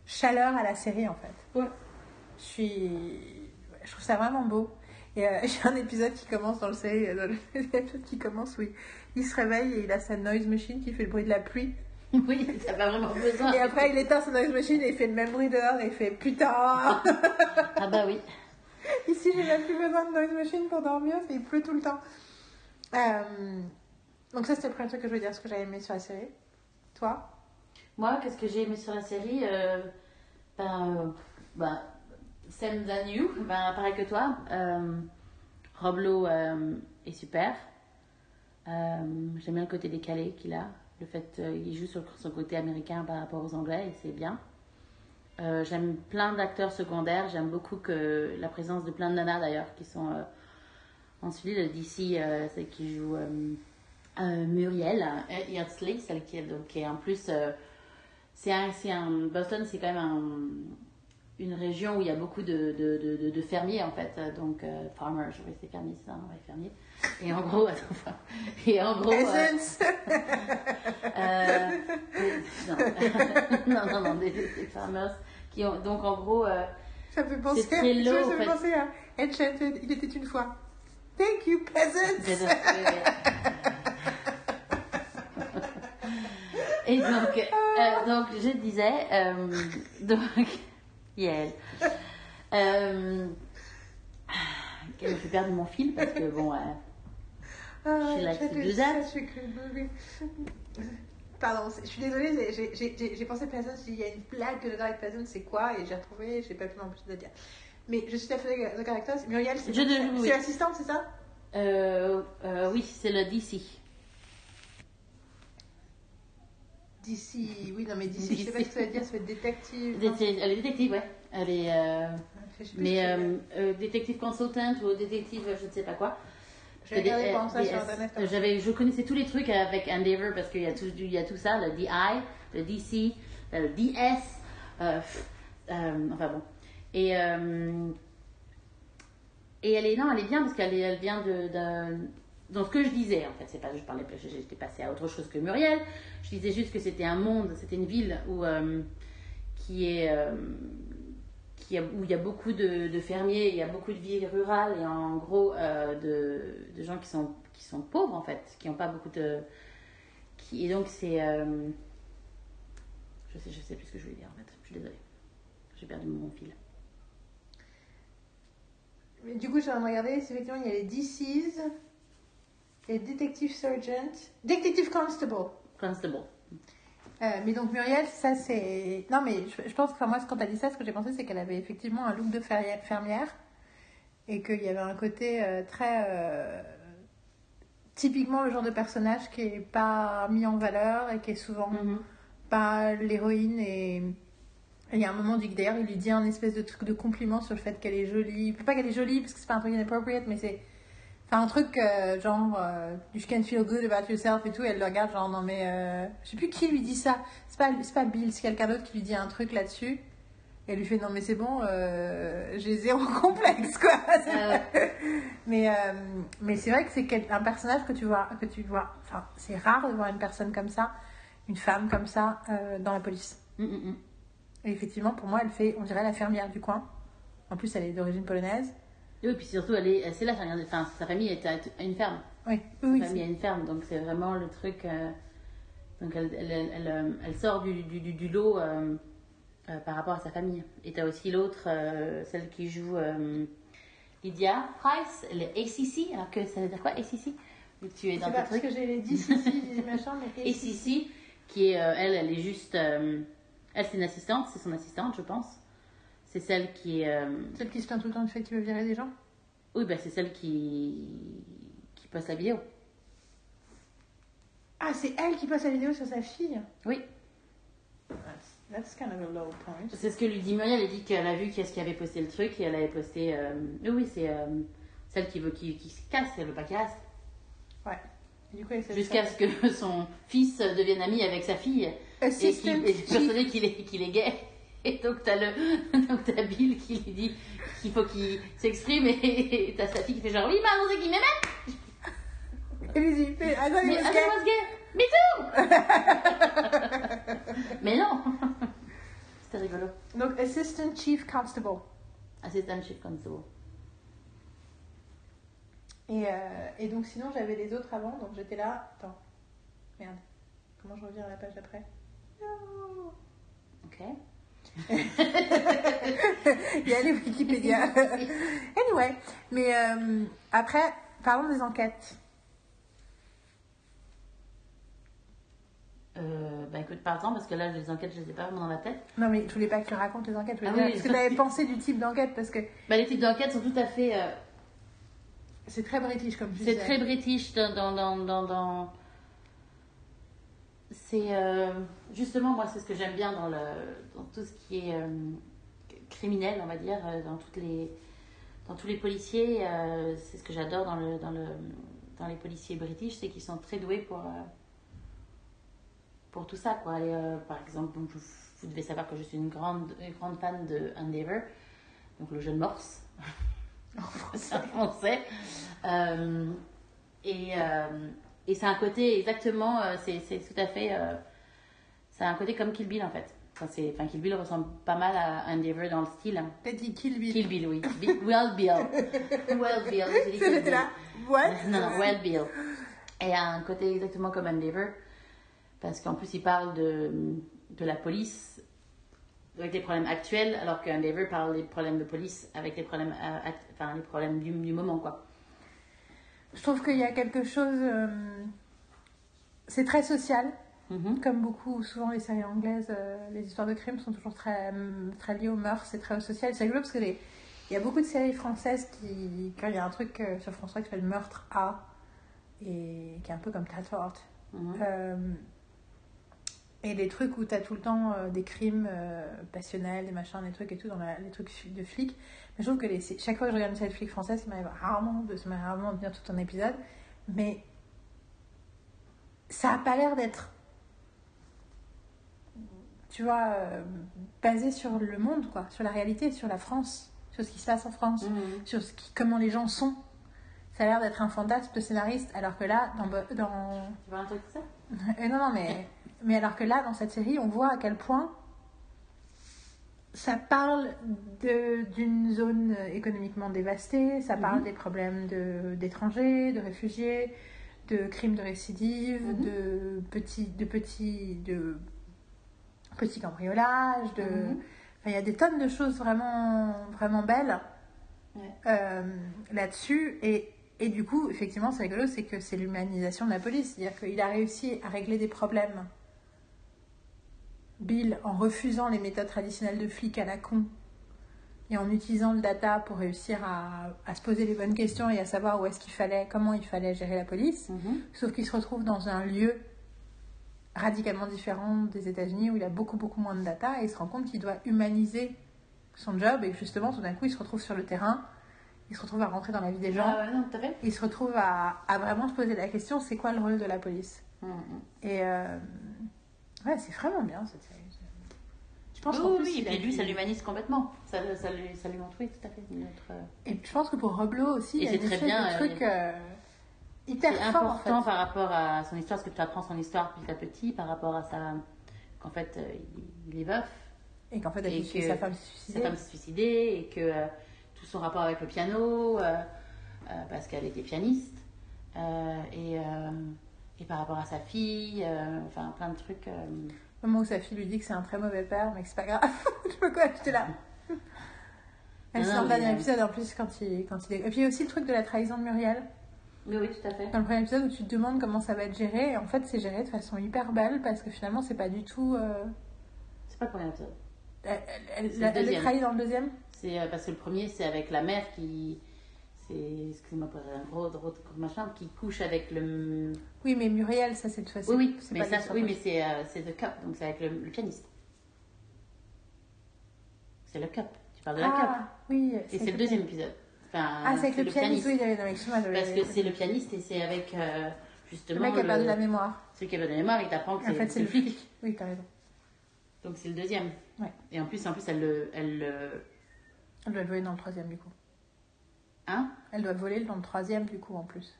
Speaker 1: chaleur à la série en fait.
Speaker 2: Ouais.
Speaker 1: Je suis. Je trouve ça vraiment beau. Et euh, j'ai un épisode qui commence dans le série, dans l'épisode qui commence où il, il se réveille et il a sa noise machine qui fait le bruit de la pluie.
Speaker 2: Oui, t'as pas vraiment besoin.
Speaker 1: Et après il éteint sa noise machine et il fait le même bruit dehors et il fait putain
Speaker 2: Ah bah oui.
Speaker 1: Ici j'ai même plus besoin de noise machine pour dormir, qu'il pleut tout le temps. Euh, donc ça c'était le premier truc que je voulais dire, ce que j'avais aimé sur la série. Toi?
Speaker 2: Moi, qu'est-ce que j'ai aimé sur la série euh, Ben, euh, ben, than you, ben, pareil que toi. Euh, Rob Lowe euh, est super. Euh, J'aime bien le côté décalé qu'il a. Le fait qu'il joue sur son côté américain par rapport aux Anglais, et c'est bien. Euh, J'aime plein d'acteurs secondaires. J'aime beaucoup que la présence de plein de nanas d'ailleurs qui sont euh, en. Le DC, euh, celle qui joue euh, euh, Muriel euh, Eardsley, celle qui est, donc, en plus. euh, c'est un, un, Boston, c'est quand même un- une région où il y a beaucoup de, de, de, fermiers en fait. Donc, euh, farmer, je vais c'est fermier, ça, ouais, fermier. Et en gros, attends, enfin, et en gros. euh, euh, non. non, non, non, des, des farmers qui ont. Donc, en gros, euh,
Speaker 1: Ça fait penser,
Speaker 2: C'est très low,
Speaker 1: ça fait penser à Enchanted, il était une fois. Thank you, peasants.
Speaker 2: Et donc, euh, donc je disais, donc, Yael, euh, je vais perdre mon fil parce que bon, euh,
Speaker 1: Ah, ça, je que- oui. Pardon, je suis désolée, j'ai- j'ai- j'ai j'ai pensé Pleasant, j'ai dit, il y a une blague que j'adore avec Pleasant, c'est quoi? Et j'ai retrouvé, j'ai pas pu m'empêcher de dire. Mais je suis tout à fait d'accord avec toi. Muriel, c'est l'assistante, c'est ça?
Speaker 2: Euh, euh, oui, c'est le DC.
Speaker 1: D'ici, oui, non, mais d'ici, je sais pas ce que ça veut dire, ça veut être détective. non,
Speaker 2: C'est- Elle est détective, ouais. Elle est, euh,
Speaker 1: je sais plus
Speaker 2: mais
Speaker 1: que
Speaker 2: euh, euh, détective consultant ou détective, je ne sais pas quoi.
Speaker 1: Pendant ça sur internet.
Speaker 2: euh, J'avais, je connaissais tous les trucs avec Endeavor parce qu'il y a tout, il y a tout ça, le DI, le DC, le DS, euh, pff, euh, enfin bon. Et euh, et elle est non, elle est bien parce qu'elle est- elle vient de, de dans ce que je disais en fait, c'est pas je parlais, j'étais passée à autre chose que Muriel. Je disais juste que c'était un monde, c'était une ville où euh, qui est euh, où il y a beaucoup de, fermiers, il y a beaucoup de villes rurales et en gros euh, de, de gens qui sont, qui sont pauvres en fait, qui n'ont pas beaucoup de. Et donc c'est. je, sais, je sais plus ce que je voulais dire en fait, je suis désolée. J'ai perdu mon fil.
Speaker 1: Mais du coup, je suis en train de regarder, effectivement, il y a les DCs, et Detective Sergeant, Detective Constable.
Speaker 2: Constable.
Speaker 1: Euh, mais donc Muriel, ça c'est. Non, mais je, je pense que enfin, moi, quand elle dit ça, ce que j'ai pensé, c'est qu'elle avait effectivement un look de fermière et qu'il y avait un côté euh, très. euh, typiquement le genre de personnage qui est pas mis en valeur et qui est souvent
Speaker 2: Mhm.
Speaker 1: pas l'héroïne. Et il y a un moment, du d'ailleurs, il lui dit un espèce de truc de compliment sur le fait qu'elle est jolie. Pas qu'elle est jolie parce que c'est pas un truc inappropriate, mais c'est. Un truc euh, genre, euh, you can feel good about yourself et tout, et elle le regarde genre, non mais, euh, je sais plus qui lui dit ça, c'est pas, c'est pas Bill, c'est quelqu'un d'autre qui lui dit un truc là-dessus, et elle lui fait, non mais c'est bon, euh, j'ai zéro complexe quoi.
Speaker 2: Ah
Speaker 1: mais mais c'est vrai que c'est quel- un personnage que tu vois, que tu vois, enfin, c'est rare de voir une personne comme ça, une femme comme ça, dans la police.
Speaker 2: Mm, mm, mm.
Speaker 1: Et effectivement, pour moi, elle fait, on dirait la fermière du coin. En plus, elle est d'origine polonaise.
Speaker 2: Et oui, puis surtout, elle est, c'est là, enfin, sa famille est à une ferme.
Speaker 1: Oui,
Speaker 2: Sa
Speaker 1: oui,
Speaker 2: famille a une ferme, donc c'est vraiment le truc. euh, donc elle, elle, elle, elle, euh, sort du, du, du, du lot euh, euh, par rapport à sa famille. Et t'as aussi l'autre, celle qui joue Lydia Price, le ACC. Alors que ça veut dire quoi, ACC que tu es dans
Speaker 1: pas
Speaker 2: tes
Speaker 1: parce que j'ai les 10 ici, machin, mais
Speaker 2: ACC, qui est, elle, elle est juste. elle, c'est une assistante, c'est son assistante, je pense. C'est celle qui est. euh,
Speaker 1: Celle qui se plaint tout le temps du fait qu'il veut virer des gens?
Speaker 2: oui, bah, c'est celle qui, qui poste la vidéo.
Speaker 1: Ah, c'est elle qui passe la vidéo sur sa fille?
Speaker 2: Oui.
Speaker 1: That's, that's kind of a low point.
Speaker 2: C'est ce que lui dit Muriel, elle dit qu'elle a vu qui est-ce qui avait posté le truc et elle avait posté. euh, Oui, c'est euh, celle qui veut qui, qui se casse, elle veut pas qu'il reste.
Speaker 1: Ouais. Et
Speaker 2: Jusqu'à ce que son fils devienne ami avec sa fille et
Speaker 1: Assistant
Speaker 2: qu'il est persuadé qu'il est, qu'il est gay. Et donc t'as le donc t'as Bill qui lui dit qu'il faut qu'il s'exprime et t'as sa fille qui fait genre oui maman c'est qui m'aimait
Speaker 1: Et lui dit, mais attends, il
Speaker 2: mais me too mais non c'était rigolo
Speaker 1: Donc, Assistant Chief Constable.
Speaker 2: assistant chief constable
Speaker 1: Et, euh, et donc, sinon, j'avais les autres avant, donc j'étais là. Attends. Merde. Comment je reviens à la page d'après Non.
Speaker 2: ok
Speaker 1: Il y a les Wikipédia. anyway, mais euh, après, parlons des enquêtes.
Speaker 2: Euh, bah écoute, pardon, parce que là, les enquêtes, je les ai pas vraiment dans la tête.
Speaker 1: Non, mais je voulais pas que tu racontes les enquêtes. Je voulais
Speaker 2: Ah
Speaker 1: dire,
Speaker 2: oui,
Speaker 1: parce que tu avais pensé du type d'enquête, parce que
Speaker 2: Bah, les types d'enquêtes sont tout à fait. euh,
Speaker 1: c'est très british comme tu
Speaker 2: c'est très british dans. dans, dans, dans, dans- C'est. euh, justement, moi, c'est ce que j'aime bien dans, le, dans tout ce qui est euh, criminel, on va dire, euh, dans, toutes les, dans tous les policiers. euh, c'est ce que j'adore dans, le, dans, le, dans les policiers british, c'est qu'ils sont très doués pour. pour tout ça, quoi. Et, par exemple, donc, vous, vous devez savoir que je suis une grande, une grande fan de Endeavour, donc le jeune Morse.
Speaker 1: En français.
Speaker 2: français. Et et c'est un côté exactement, euh, c'est c'est tout à fait, euh, c'est un côté comme Kill Bill en fait. Enfin, c'est- enfin, Kill Bill ressemble pas mal à Endeavour dans le style. hein.
Speaker 1: T'as dit Kill Bill.
Speaker 2: Kill Bill, oui. Well Bill. Well Bill. Bill.
Speaker 1: là. What?
Speaker 2: Non, Well Bill. Et a un côté exactement comme Endeavour. Parce qu'en plus, il parle de, de la police avec les problèmes actuels, alors qu'Undaver parle des problèmes de police avec les problèmes, euh, act- enfin, les problèmes du, du moment, quoi.
Speaker 1: Je trouve qu'il y a quelque chose. euh, c'est très social.
Speaker 2: Mhm.
Speaker 1: Comme beaucoup, souvent les séries anglaises, euh, les histoires de crime sont toujours très, hum, très liées aux mœurs, c'est très social. C'est rigolo parce que les- il y a beaucoup de séries françaises qui, quand il y a un truc euh, sur France 3 qui s'appelle Meurtre A, et qui est un peu comme Tatort,
Speaker 2: Mhm.
Speaker 1: et les trucs où tu as tout le temps des crimes passionnels, des machins, des trucs et tout, dans la- les trucs de flics. Mais je trouve que les, chaque fois que je regarde une série de flics française, il m'arrive rarement de, ça m'arrive rarement de tenir tout un épisode. Mais ça a pas l'air d'être, tu vois, euh, basé sur le monde, quoi, sur la réalité, sur la France, sur ce qui se passe en France,
Speaker 2: Mhm.
Speaker 1: sur ce qui, comment les gens sont. Ça a l'air d'être un fantasme de scénariste, alors que là, dans, dans
Speaker 2: Tu vois un truc ça?
Speaker 1: Euh, non, non, mais, mais alors que là, dans cette série, on voit à quel point ça parle d'une zone économiquement dévastée, ça parle
Speaker 2: Mhm.
Speaker 1: des problèmes d'étrangers, de, réfugiés, de crimes de récidive,
Speaker 2: Mhm.
Speaker 1: de petits, de petits, de petits cambriolages, de, enfin, il y a des tonnes de choses vraiment, vraiment belles
Speaker 2: Ouais.
Speaker 1: euh, là-dessus. Et, et du coup, effectivement, c'est rigolo, c'est que c'est l'humanisation de la police. C'est-à-dire qu'il a réussi à régler des problèmes, Bill, en refusant les méthodes traditionnelles de flic à la con et en utilisant le data pour réussir à, à se poser les bonnes questions et à savoir où est-ce qu'il fallait, comment il fallait gérer la police.
Speaker 2: Mhm.
Speaker 1: Sauf qu'il se retrouve dans un lieu radicalement différent des États-Unis où il a beaucoup beaucoup moins de data et il se rend compte qu'il doit humaniser son job et justement tout d'un coup il se retrouve sur le terrain, il se retrouve à rentrer dans la vie des gens,
Speaker 2: Ah non,
Speaker 1: il se retrouve à, à vraiment se poser la question c'est quoi le rôle de la police?
Speaker 2: Mhm.
Speaker 1: Et euh, ouais, c'est vraiment bien cette série. Je pense
Speaker 2: Oui, oui,
Speaker 1: plus,
Speaker 2: oui, ben,
Speaker 1: est-
Speaker 2: lui, ça l'humanise complètement. Ça, ça, lui, ça lui montre, oui, tout à fait. Notre, euh,
Speaker 1: Et je pense que pour Roblo aussi,
Speaker 2: Et
Speaker 1: il y a
Speaker 2: très bien,
Speaker 1: des
Speaker 2: euh,
Speaker 1: trucs euh, hyper
Speaker 2: C'est
Speaker 1: en fait.
Speaker 2: important par rapport à son histoire, parce que tu apprends son histoire petit à petit, par rapport à sa. qu'en fait, il, est veuf,
Speaker 1: Et qu'en fait, elle
Speaker 2: Et que
Speaker 1: sa femme
Speaker 2: sa
Speaker 1: suicidée.
Speaker 2: femme s'est suicidée, et que euh, tout son rapport avec le piano, euh, parce qu'elle était pianiste, et, et par rapport à sa fille, euh, enfin plein de trucs. euh,
Speaker 1: Au moment où sa fille lui dit que c'est un très mauvais père, mais que c'est pas grave. je pas quoi, j'étais là. Elle c'est dans le
Speaker 2: mais,
Speaker 1: dernier
Speaker 2: euh,
Speaker 1: épisode en plus quand il, quand il est. Et puis il y a aussi le truc de la trahison de Muriel.
Speaker 2: Oui, oui, tout à fait.
Speaker 1: Dans le premier épisode où tu te demandes comment ça va être géré, et en fait c'est géré de façon hyper belle parce que finalement c'est pas du tout. euh,
Speaker 2: C'est pas le premier épisode.
Speaker 1: Elle, elle, elle est
Speaker 2: deuxième.
Speaker 1: trahie dans le deuxième
Speaker 2: C'est euh, parce que le premier, c'est avec la mère qui. Excusez-moi pour un gros, gros, gros machin, qui couche avec le.
Speaker 1: Oui, mais Muriel, ça cette fois-ci.
Speaker 2: Oui, oui,
Speaker 1: c'est
Speaker 2: mais,
Speaker 1: pas
Speaker 2: ça,
Speaker 1: l'histoire
Speaker 2: oui,
Speaker 1: de-
Speaker 2: mais c'est euh, The Cup, donc c'est avec le, le pianiste. C'est le Cup, tu parles de la Cup.
Speaker 1: Ah, oui.
Speaker 2: Et c'est le deuxième épisode. Enfin,
Speaker 1: Ah, c'est avec le pianiste, oui, j'avais- non, excuse-moi, j'avais-
Speaker 2: Parce que c'est le pianiste et c'est avec euh,
Speaker 1: Le
Speaker 2: justement.
Speaker 1: mec a perdu la mémoire.
Speaker 2: Celui qui a perdu la mémoire, il t'apprend que
Speaker 1: En fait,
Speaker 2: c'est le flic.
Speaker 1: Oui, t'as raison.
Speaker 2: Donc c'est le deuxième.
Speaker 1: Ouais.
Speaker 2: Et en plus, en plus elle le. Elle, le-
Speaker 1: Elle doit voler dans le troisième, du coup.
Speaker 2: Hein?
Speaker 1: Elle doit voler dans le troisième, du coup, en plus.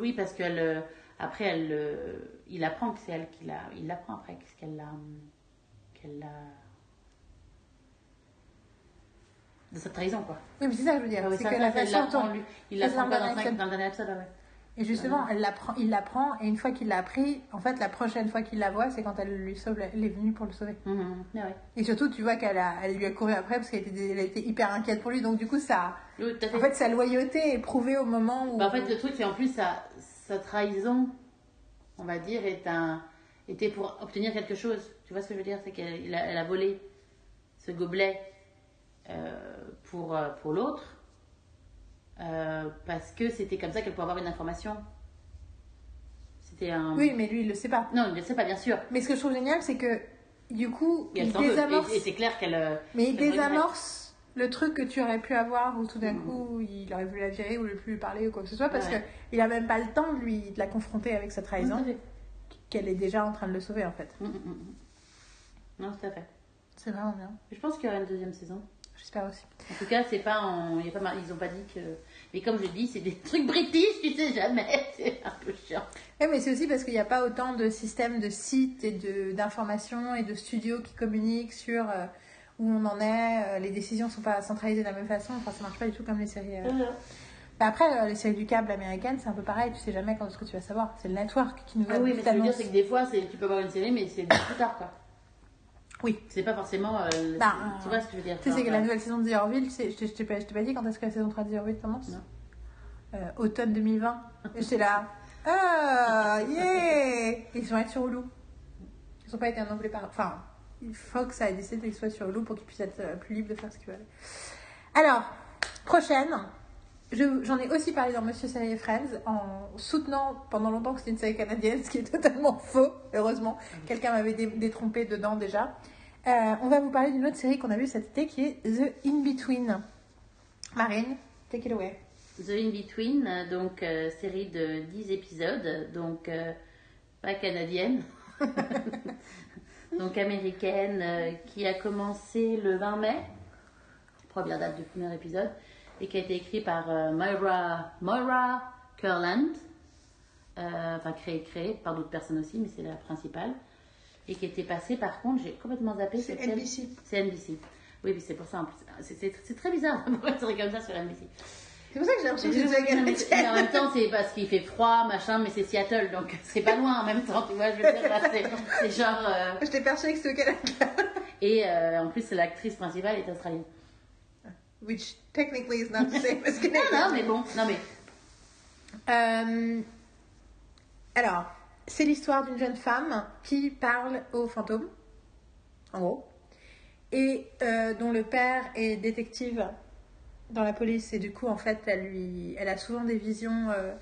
Speaker 2: Oui, parce qu'elle. euh, Après, elle, euh, il apprend que c'est elle qui l'a. Il l'apprend après qu'est-ce qu'elle l'a. Qu'elle l'a. De sa trahison, quoi.
Speaker 1: Oui, mais c'est ça que je veux dire.
Speaker 2: Ah oui,
Speaker 1: c'est que la façon dont-.
Speaker 2: Il l'apprend
Speaker 1: dans
Speaker 2: pas dans le dernier épisode, ouais.
Speaker 1: Et justement, elle l'apprend, il l'apprend, et une fois qu'il l'a appris, en fait, la prochaine fois qu'il la voit, c'est quand elle lui sauve, elle est venue pour le sauver.
Speaker 2: Ah ouais.
Speaker 1: Et surtout, tu vois qu'elle a, elle lui a couru après parce qu'elle était, elle était hyper inquiète pour lui. Donc, du coup, ça,
Speaker 2: Oui, fait.
Speaker 1: en fait, sa loyauté est prouvée au moment où.
Speaker 2: Bah, en fait, le truc, c'est en plus sa, sa trahison, on va dire, est un, était pour obtenir quelque chose. Tu vois ce que je veux dire? C'est qu'elle a, elle a volé ce gobelet euh, pour, euh, pour l'autre euh, parce que c'était comme ça qu'elle pouvait avoir une information. C'était un.
Speaker 1: Oui, mais lui, il le sait pas.
Speaker 2: Non, je ne sais pas, bien sûr.
Speaker 1: Mais ce que je trouve génial, c'est que, du coup, il désamorce.
Speaker 2: Et, et c'est clair qu'elle. euh,
Speaker 1: Mais il désamorce le truc que tu aurais pu avoir où tout d'un
Speaker 2: Mhm.
Speaker 1: coup il aurait voulu la virer ou ne plus lui parler ou quoi que ce soit parce
Speaker 2: Ouais.
Speaker 1: que il a même pas le temps de lui de la confronter avec sa trahison qu'elle est déjà en train de le sauver en fait.
Speaker 2: Mm, mm, mm. Non, tout à fait.
Speaker 1: C'est vraiment bien.
Speaker 2: Je pense qu'il y aura une deuxième saison.
Speaker 1: J'espère aussi.
Speaker 2: En tout cas, c'est pas en... il ils ont pas dit que. Mais comme je dis, c'est des trucs british, tu sais jamais. C'est un peu chiant.
Speaker 1: Oui, mais c'est aussi parce qu'il n'y a pas autant de systèmes de sites et d'informations et de studios qui communiquent sur euh, où on en est. euh, les décisions sont pas centralisées de la même façon. Enfin, ça marche pas du tout comme les séries. euh. Bah après, les séries du câble américaines, c'est un peu pareil, tu sais jamais quand ce que tu vas savoir. C'est le network qui nous
Speaker 2: Ah oui, mais ce que je veux dire, c'est que des fois, tu peux voir une série, mais c'est plus tard, quoi.
Speaker 1: Oui.
Speaker 2: C'est pas forcément. euh,
Speaker 1: Bah,
Speaker 2: tu vois ce que je veux dire
Speaker 1: Tu sais, c'est que la
Speaker 2: euh,
Speaker 1: nouvelle saison de The Orville, je t'ai- pas, pas dit quand est-ce que la saison 3 de The Orville commence
Speaker 2: Non.
Speaker 1: Euh, Automne 2020. Et j'étais là. Ah, yeah Ils vont être sur Hulu. Ils n'ont pas été renouvelés par. Enfin, Fox a décidé qu'ils soient sur Hulu pour qu'ils puissent être euh, plus libres de faire ce qu'ils veulent. Alors, prochaine. Je- J'en ai aussi parlé dans Monsieur Série et Friends en soutenant pendant longtemps que c'était une série canadienne, ce qui est totalement faux, heureusement. Quelqu'un m'avait dé- détrompé dedans déjà. Euh, on va vous parler d'une autre série qu'on a vue cet été qui est The In-Between. Marine, take it away.
Speaker 2: The In-Between, euh, donc euh, série de 10 épisodes, donc euh, pas canadienne, donc américaine, euh, qui a commencé le 20 mai, première date du premier épisode, et qui a été écrit par euh, Moira, Moira Kurland, euh, enfin créé, créé par d'autres personnes aussi, mais c'est la principale, et qui était passée par contre, j'ai complètement zappé.
Speaker 1: C'est NBC.
Speaker 2: C'est NBC. Oui, mais c'est pour ça, en plus, c'est- très bizarre d'avoir série comme ça sur NBC.
Speaker 1: C'est pour ça que j'ai l'impression que c'est
Speaker 2: mais- en même temps, c'est parce qu'il fait froid, machin, mais c'est Seattle, donc c'est pas loin en même temps, tu vois, je veux dire, c'est genre... euh,
Speaker 1: J'étais persuadée que c'était au Canada.
Speaker 2: Et euh, en plus, l'actrice principale est australienne.
Speaker 1: Which technically is not the same as
Speaker 2: Non,
Speaker 1: Canadian.
Speaker 2: non, mais bon, non, mais...
Speaker 1: Euh, alors, c'est l'histoire d'une jeune femme qui parle aux fantômes, en gros, et euh, dont le père est détective dans la police et du coup, en fait, elle lui, elle a souvent des visions. euh,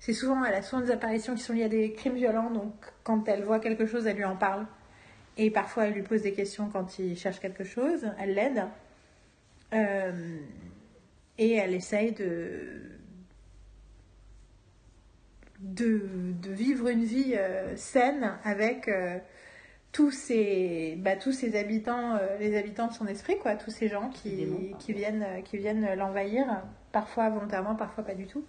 Speaker 1: c'est souvent, elle a souvent des apparitions qui sont liées à des crimes violents, donc quand elle voit quelque chose, elle lui en parle. Et parfois, elle lui pose des questions quand il cherche quelque chose, elle l'aide. Euh, et elle essaye de, de, de vivre une vie euh, saine avec euh, tous ces bah, tous ces habitants les habitants de son esprit quoi. Tous ces gens qui, qui viennent qui viennent l'envahir parfois volontairement parfois pas du tout.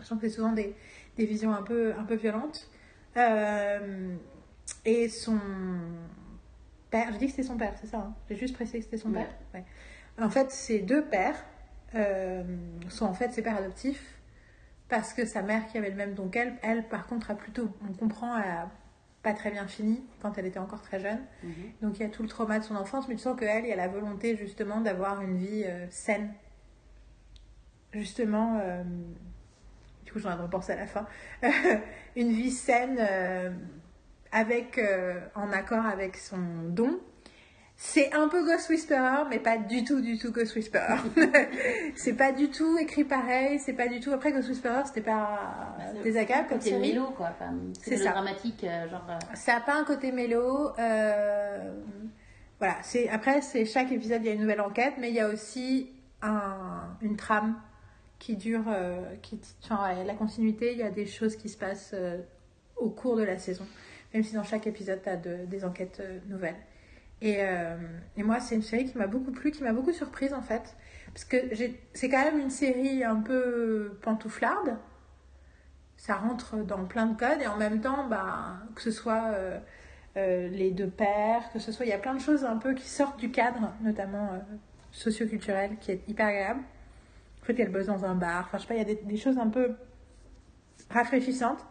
Speaker 1: Je trouve que c'est souvent des, des visions un peu un peu violentes. Et son père je dis que c'était son père c'est ça hein. J'ai juste précisé que c'était son
Speaker 2: Ouais.
Speaker 1: père Ouais. En fait ces deux pères euh, sont en fait ses pères adoptifs parce que sa mère qui avait le même don qu'elle, elle par contre a plutôt, on comprend, a pas très bien fini quand elle était encore très jeune.
Speaker 2: Mhm.
Speaker 1: Donc il y a tout le trauma de son enfance, mais tu sens qu'elle, il y a la volonté justement d'avoir une vie euh, saine. Justement, euh, du coup j'en ai repensé à la fin, une vie saine avec, en accord avec son don. C'est un peu Ghost Whisperer, mais pas du tout, du tout Ghost Whisperer. c'est pas du tout écrit pareil, c'est pas du tout. Après, Ghost Whisperer, c'était pas désagréable comme
Speaker 2: C'est mélo, quoi. Enfin,
Speaker 1: C'est ça.
Speaker 2: dramatique, euh, genre... euh,
Speaker 1: Ça a pas un côté mélo. euh, Voilà, c'est après c'est chaque épisode il y a une nouvelle enquête, mais il y a aussi un, une trame qui dure, euh, qui ouais, la continuité. Il y a des choses qui se passent euh, au cours de la saison, même si dans chaque épisode tu as des enquêtes nouvelles. Et, euh, et moi c'est une série qui m'a beaucoup plu, qui m'a beaucoup surprise en fait, parce que c'est quand même une série un peu pantouflarde. Ça rentre dans plein de codes et en même temps, bah, que ce soit euh, euh, les deux pères, que ce soit, il y a plein de choses un peu qui sortent du cadre, notamment socioculturel, qui est hyper agréable. En fait, elle bosse dans un bar, enfin, je sais pas, il y a des choses un peu rafraîchissantes.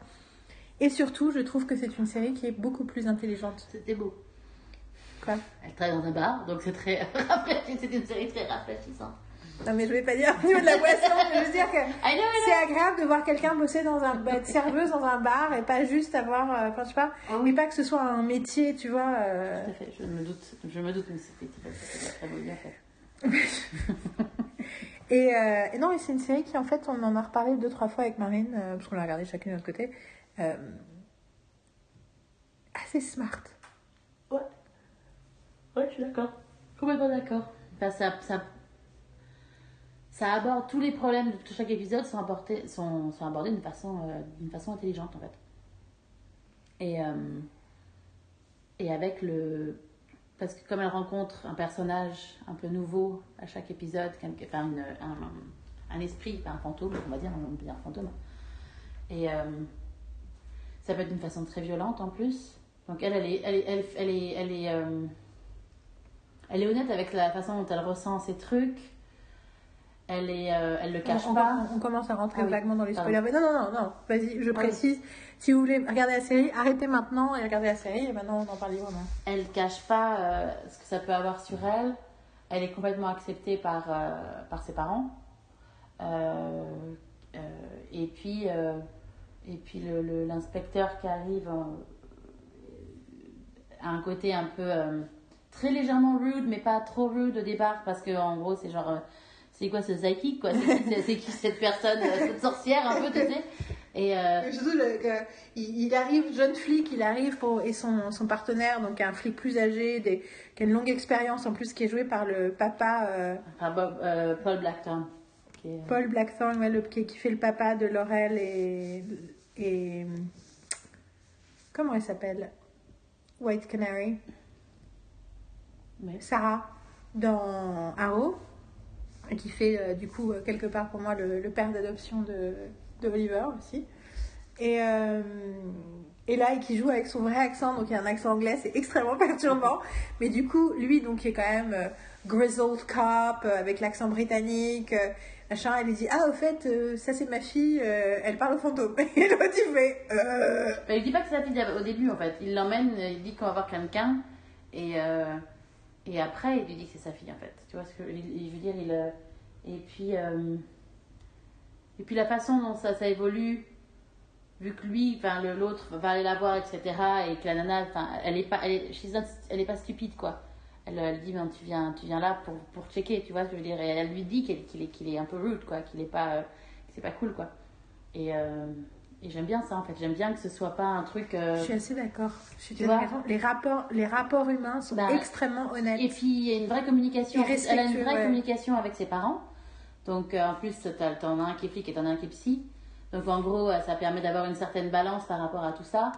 Speaker 1: Et surtout, je trouve que c'est une série qui est beaucoup plus intelligente.
Speaker 2: C'était beau.
Speaker 1: Quoi?
Speaker 2: Elle travaille dans un bar, donc c'est très rafraîchissant. C'est une série très rafraîchissante.
Speaker 1: Non, mais je vais pas dire au niveau de la boisson, mais je veux dire que c'est agréable de voir quelqu'un bosser dans un, être serveuse dans un bar et pas juste avoir, euh, enfin, je sais pas,
Speaker 2: Ah
Speaker 1: mais pas que ce soit un métier, tu vois. euh,
Speaker 2: Tout à fait, je me doute, je me doute, mais c'était bien fait.
Speaker 1: Et, euh, et non, et c'est une série qui, en fait, on en a reparlé deux, trois fois avec Marine, euh, parce qu'on l'a regardé chacune de notre côté. euh, assez smart.
Speaker 2: Ouais. Ouais, je suis d'accord. Complètement d'accord. Enfin, ça, ça, ça aborde tous les problèmes de chaque épisode sont, apportés, sont, sont abordés d'une façon, euh, façon intelligente, en fait. Et, euh, et avec le. Parce que comme elle rencontre un personnage un peu nouveau à chaque épisode, un, un esprit, pas un fantôme, on va dire, on dire un fantôme. Et euh, ça peut être d'une façon très violente en plus. Donc elle, elle est, elle elle, est, elle est, elle est honnête avec la façon dont elle ressent ces trucs. Elle, est, euh, elle le cache
Speaker 1: on,
Speaker 2: pas.
Speaker 1: on- on commence à rentrer
Speaker 2: Ah oui.
Speaker 1: vaguement dans les spoilers. Mais non, non, non, non. Vas-y, je précise. Si vous voulez regarder la série, arrêtez maintenant et regardez la série. Et maintenant, on en parle librement.
Speaker 2: Elle cache pas euh, ce que ça peut avoir sur elle. Elle est complètement acceptée par, euh, par ses parents. Et puis, et puis l'inspecteur qui arrive a un côté un peu très légèrement rude, mais pas trop rude au départ, parce que en gros, c'est genre. euh, c'est quoi ce psychic quoi? C'est- qui cette personne, euh, cette sorcière un peu, tu sais? Et euh,
Speaker 1: Surtout, le- que- il, il arrive, jeune flic, il arrive pour, et son, son partenaire, donc un flic plus âgé, des, qui a une longue expérience en plus, qui est joué par le papa euh,
Speaker 2: Bob- euh, Paul Blackthorne. qui est,
Speaker 1: Paul Blackthorne, ouais, le- qui, qui fait le papa de Laurel et. et comment elle s'appelle? White Canary. Sarah dans Arrow, qui fait euh, du coup euh, quelque part pour moi le, père d'adoption de, Oliver aussi. Et, euh, et là, et qui joue avec son vrai accent, donc il y a un accent anglais, c'est extrêmement perturbant. Mais du coup, lui, donc qui est quand même grizzled cop, avec l'accent britannique, machin, elle lui dit Ah, au fait, ça c'est ma fille, elle parle au fantôme. Et l'autre, il fait euh...
Speaker 2: Il dit pas que c'est sa fille au début en fait. Il l'emmène, il dit qu'on va voir quelqu'un et, et après il lui dit que c'est sa fille en fait. Tu vois ce que je veux dire? Il euh, et puis euh, et puis la façon dont ça, ça évolue vu que lui enfin l'autre va aller la voir etc et que la nana enfin elle est pas elle est, elle est pas stupide quoi. Elle, elle dit ben, tu viens tu viens là pour, pour checker tu vois ce que je veux dire? Et elle lui dit qu'il est qu'il est un peu rude quoi qu'il est pas euh, c'est pas cool quoi. Et euh, et j'aime bien ça en fait, j'aime bien que ce soit pas un truc. euh,
Speaker 1: Je suis assez d'accord. Je suis
Speaker 2: Tu
Speaker 1: tellement
Speaker 2: vois
Speaker 1: d'accord. Les rapports, les rapports humains sont
Speaker 2: Bah,
Speaker 1: extrêmement honnêtes.
Speaker 2: Et puis il y a une vraie communication. Elle a une vraie
Speaker 1: ouais.
Speaker 2: communication avec ses parents. Donc euh, en plus, t'en as un qui est flic et t'en as un qui est psy. Donc en gros, euh, ça permet d'avoir une certaine balance par rapport à tout ça.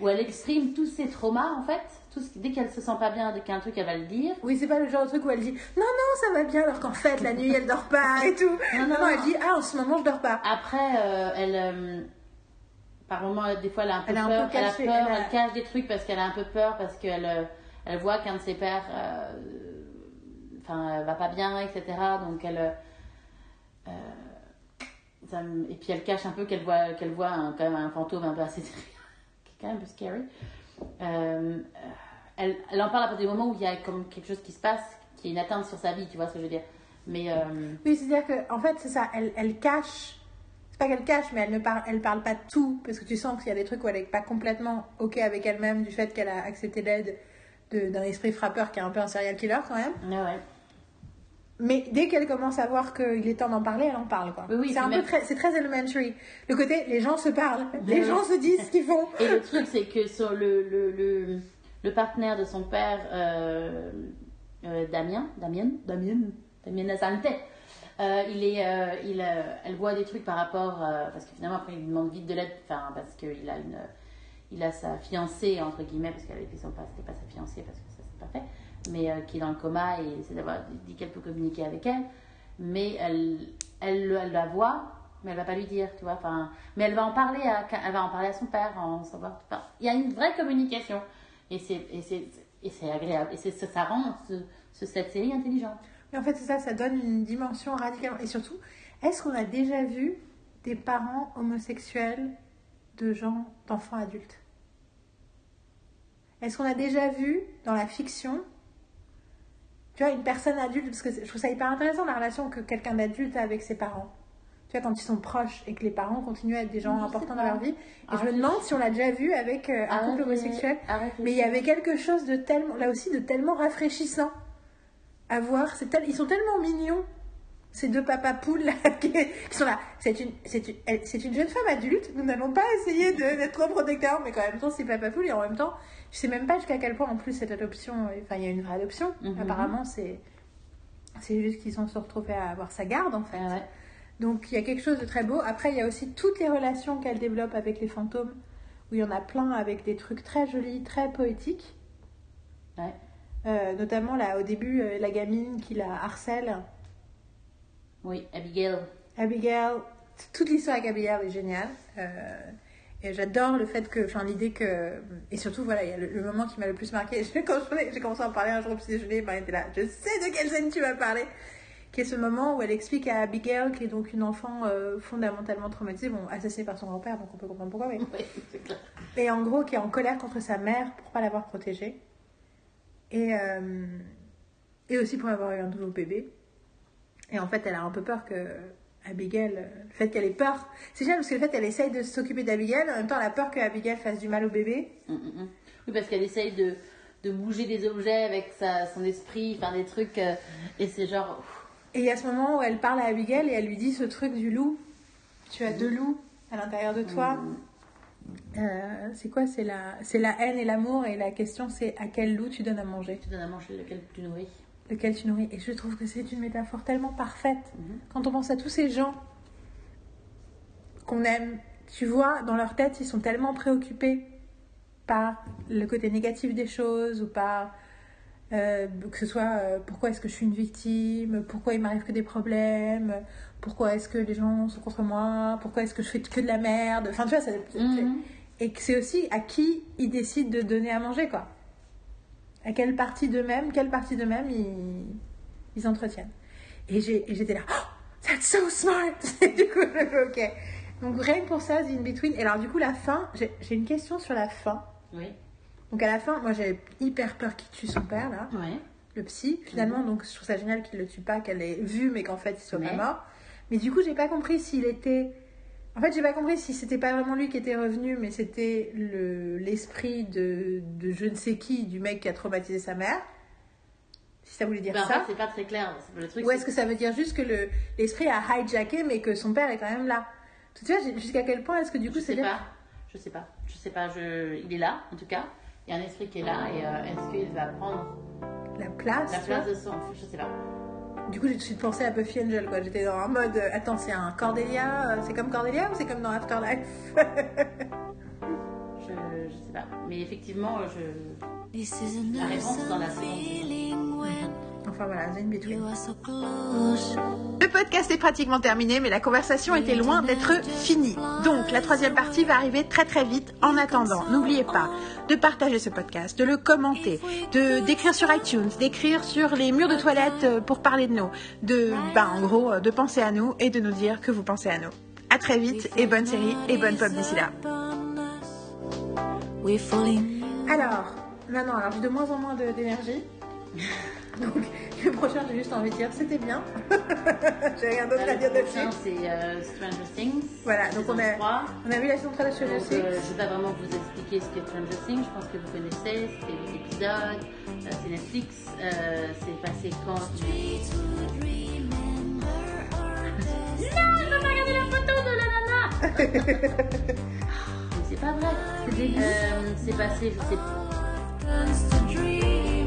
Speaker 2: Où elle exprime tous ses traumas en fait. Tout ce, dès qu'elle se sent pas bien, dès qu'il y a un truc, elle va le dire.
Speaker 1: Oui, c'est pas le genre de truc où elle dit non, non, ça va bien, alors qu'en fait, la nuit, elle dort pas et tout.
Speaker 2: Non,
Speaker 1: Non,
Speaker 2: non,
Speaker 1: non, elle dit ah, en ce moment, je dors pas.
Speaker 2: Après, euh, elle, par moment, des fois, elle a un peu
Speaker 1: Elle a un
Speaker 2: peur.
Speaker 1: peu
Speaker 2: elle a peur,
Speaker 1: elle a-
Speaker 2: elle cache des trucs parce qu'elle a un peu peur, parce qu'elle euh, elle voit qu'un de ses pères, euh, enfin, euh, va pas bien, etc. Donc elle, euh, ça et puis elle cache un peu qu'elle voit, qu'elle voit un, quand même un fantôme un peu assez, qui est quand même un peu scary. Euh, elle, elle en parle à partir du moment où il y a comme quelque chose qui se passe, qui est une atteinte sur sa vie, tu vois ce que je veux dire. Mais
Speaker 1: Oui, c'est-à-dire que en fait, c'est ça, elle, elle cache. C'est pas qu'elle cache, mais elle ne parle, elle parle pas tout, parce que tu sens qu'il y a des trucs où elle est pas complètement ok avec elle-même du fait qu'elle a accepté l'aide de- d'un esprit frappeur qui est un peu un serial killer quand même.
Speaker 2: ouais.
Speaker 1: Mais dès qu'elle commence à voir qu'il est temps d'en parler, elle en parle quoi.
Speaker 2: Oui,
Speaker 1: c'est un peu très, c'est très elementary. Le côté, les gens se parlent, les
Speaker 2: Oui.
Speaker 1: gens se disent ce qu'ils font.
Speaker 2: Et le truc, c'est que sur le, le, le, le partenaire de son père, euh, euh, Damien, Damien, Damien, Damien Asante, euh, il est, euh, il, euh, elle voit des trucs par rapport, parce que finalement après il lui demande vite de l'aide, enfin parce qu'il a une, il a sa fiancée entre guillemets, parce qu'elle était son pas, c'était pas sa fiancée parce que ça s'est pas fait, mais qui est dans le coma et essaie d'avoir dit qu'elle peut communiquer avec elle, mais elle, elle, le- elle la voit, mais elle va pas lui dire, tu vois, enfin, mais elle va en parler à, elle va en parler à son père, en savoir, il y a une vraie communication et c'est, et c'est, c'est agréable et c'est, ça rend ce, ce- cette série intelligente.
Speaker 1: Mais en fait, c'est ça, ça donne une dimension radicale. Et surtout, est-ce qu'on a déjà vu des parents homosexuels de gens, d'enfants adultes? Est-ce qu'on a déjà vu dans la fiction, tu vois, une personne adulte, parce que je trouve ça hyper intéressant la relation que quelqu'un d'adulte a avec ses parents. Tu vois, quand ils sont proches et que les parents continuent à être des gens
Speaker 2: Je
Speaker 1: importants dans leur vie. Et
Speaker 2: Ah,
Speaker 1: je me demande si on l'a déjà vu avec euh, un couple homosexuel. Mais il y avait quelque chose de tellement, là aussi, de tellement rafraîchissant à voir. C'est tel- ils sont tellement mignons, ces deux papas poules là, qui, sont là. C'est une, une, une jeune femme adulte. Nous n'allons pas essayer d'être trop protecteurs, mais quand même temps, c'est papa poule. Et en même temps, je sais même pas jusqu'à quel point, en plus, cette adoption, euh, enfin, il y a une vraie adoption.
Speaker 2: Mhm.
Speaker 1: Apparemment, c'est, c'est juste qu'ils sont se retrouvés à avoir sa garde, en fait.
Speaker 2: Ouais.
Speaker 1: Donc il y a quelque chose de très beau. Après, il y a aussi toutes les relations qu'elle développe avec les fantômes, où il y en a plein avec des trucs très jolis, très poétiques.
Speaker 2: Ouais.
Speaker 1: Euh, notamment là, au début, euh, la gamine qui la harcèle,
Speaker 2: Oui, Abigail.
Speaker 1: Abigail. Toute l'histoire avec Abigail est géniale. Euh, et j'adore le fait que, enfin, l'idée que, et surtout, voilà, il y a le, le moment qui m'a le plus marqué. Quand j'ai commencé à en parler un jour au petit déjeuner, ben, était là. Je sais de quelle scène tu vas parler. qui est ce moment où elle explique à Abigail, qui est donc une enfant fondamentalement traumatisée, bon, assassinée par son grand-père, donc on peut comprendre pourquoi, mais...
Speaker 2: Clair.
Speaker 1: Et en gros, qui est en colère contre sa mère pour pas l'avoir protégée. Et, euh, et aussi pour avoir eu un nouveau bébé. Et en fait, elle a un peu peur que Abigail, le fait qu'elle ait peur. C'est génial parce que le fait qu'elle essaye de s'occuper d'Abigail, en même temps, elle a peur que Abigail fasse du mal au bébé.
Speaker 2: Mm, mm, mm. Oui, parce qu'elle essaye de, de bouger des objets avec sa, son esprit, faire des trucs. euh, et c'est genre. ouf,
Speaker 1: Et il y a ce moment où elle parle à Abigail et elle lui dit ce truc du loup. Tu as deux loups à l'intérieur de toi. Euh, c'est quoi C'est la, c'est la haine et l'amour. Et la question, c'est à quel loup tu donnes à manger?
Speaker 2: Tu donnes à manger lequel tu nourris?
Speaker 1: lequel tu nourris? Et je trouve que c'est une métaphore tellement parfaite.
Speaker 2: Mhm.
Speaker 1: Quand on pense à tous ces gens qu'on aime, tu vois, dans leur tête, ils sont tellement préoccupés par le côté négatif des choses ou par euh, que ce soit euh, pourquoi est-ce que je suis une victime, pourquoi il m'arrive que des problèmes, pourquoi est-ce que les gens sont contre moi, pourquoi est-ce que je fais que de la merde. Enfin, tu vois, ça,
Speaker 2: Mhm.
Speaker 1: et que c'est aussi à qui ils décident de donner à manger, quoi. À quelle partie d'eux-mêmes, quelle partie d'eux-mêmes ils, ils entretiennent. Et j'étais là, oh, that's so smart! Et du coup, ok. Donc, rien que pour ça, The In-Between. Et alors, du coup, la fin, j'ai une question sur la fin.
Speaker 2: Oui.
Speaker 1: Donc, à la fin, moi, j'avais hyper peur qu'il tue son père, là,
Speaker 2: Ouais.
Speaker 1: le psy, finalement. Donc, je trouve ça génial qu'il le tue pas, qu'elle ait vu, mais qu'en fait, il soit pas mort. Mais du coup, j'ai pas compris s'il était. En fait, j'ai pas compris si c'était pas vraiment lui qui était revenu, mais c'était le l'esprit de, de je ne sais qui, du mec qui a traumatisé sa mère. Si ça voulait dire
Speaker 2: Ben, en
Speaker 1: ça.
Speaker 2: fait, c'est pas très clair. Le truc,
Speaker 1: Ou est-ce que ça veut dire juste que le- l'esprit a hijacké, mais que son père est quand même là Tu vois, jusqu'à quel point est-ce que du coup
Speaker 2: Je
Speaker 1: c'est
Speaker 2: sais pas. Je sais pas. Je sais pas. Je... Il est là, en tout cas. Il y a un esprit qui est là. Et euh, est-ce qu'il va prendre
Speaker 1: la place,
Speaker 2: la place de son. Je sais pas.
Speaker 1: Du coup, j'ai tout de suite pensé à Buffy Angel, quoi. J'étais dans un mode, euh, attends, c'est un Cordelia, euh, c'est comme Cordelia ou c'est comme dans Afterlife?
Speaker 2: Je, je sais pas. Mais effectivement, je. La réponse dans la
Speaker 1: Enfin voilà,
Speaker 3: so close.
Speaker 1: Le podcast est pratiquement terminé, mais la conversation était loin d'être finie. Donc, la troisième partie va arriver très très vite. En attendant, n'oubliez pas de partager ce podcast, de le commenter, de d'écrire sur iTunes, d'écrire sur les murs de toilette euh, pour parler de nous, de, bah, en gros, euh, de penser à nous et de nous dire que vous pensez à nous. À très vite et bonne série et bonne pop d'ici là.
Speaker 3: We're falling.
Speaker 1: Alors, maintenant, alors j'ai de moins en moins d'énergie. Donc, le prochain, j'ai juste envie de dire c'était bien. j'ai rien d'autre à
Speaker 2: Le
Speaker 1: dire
Speaker 2: prochain,
Speaker 1: dessus.
Speaker 2: c'est euh, Stranger Things.
Speaker 1: Voilà, donc on a,
Speaker 2: 3.
Speaker 1: on a vu la saison 3 de Stranger
Speaker 2: Donc,
Speaker 1: Things.
Speaker 2: euh, je vais pas vraiment vous expliquer ce qu'est Stranger Things. Je pense que vous connaissez. C'était des épisodes. euh, c'est Netflix. euh, c'est passé quand Non, il va pas regarder la photo de la nana c'est pas vrai. Euh, c'est passé, je sais pas.
Speaker 3: Turns to dream.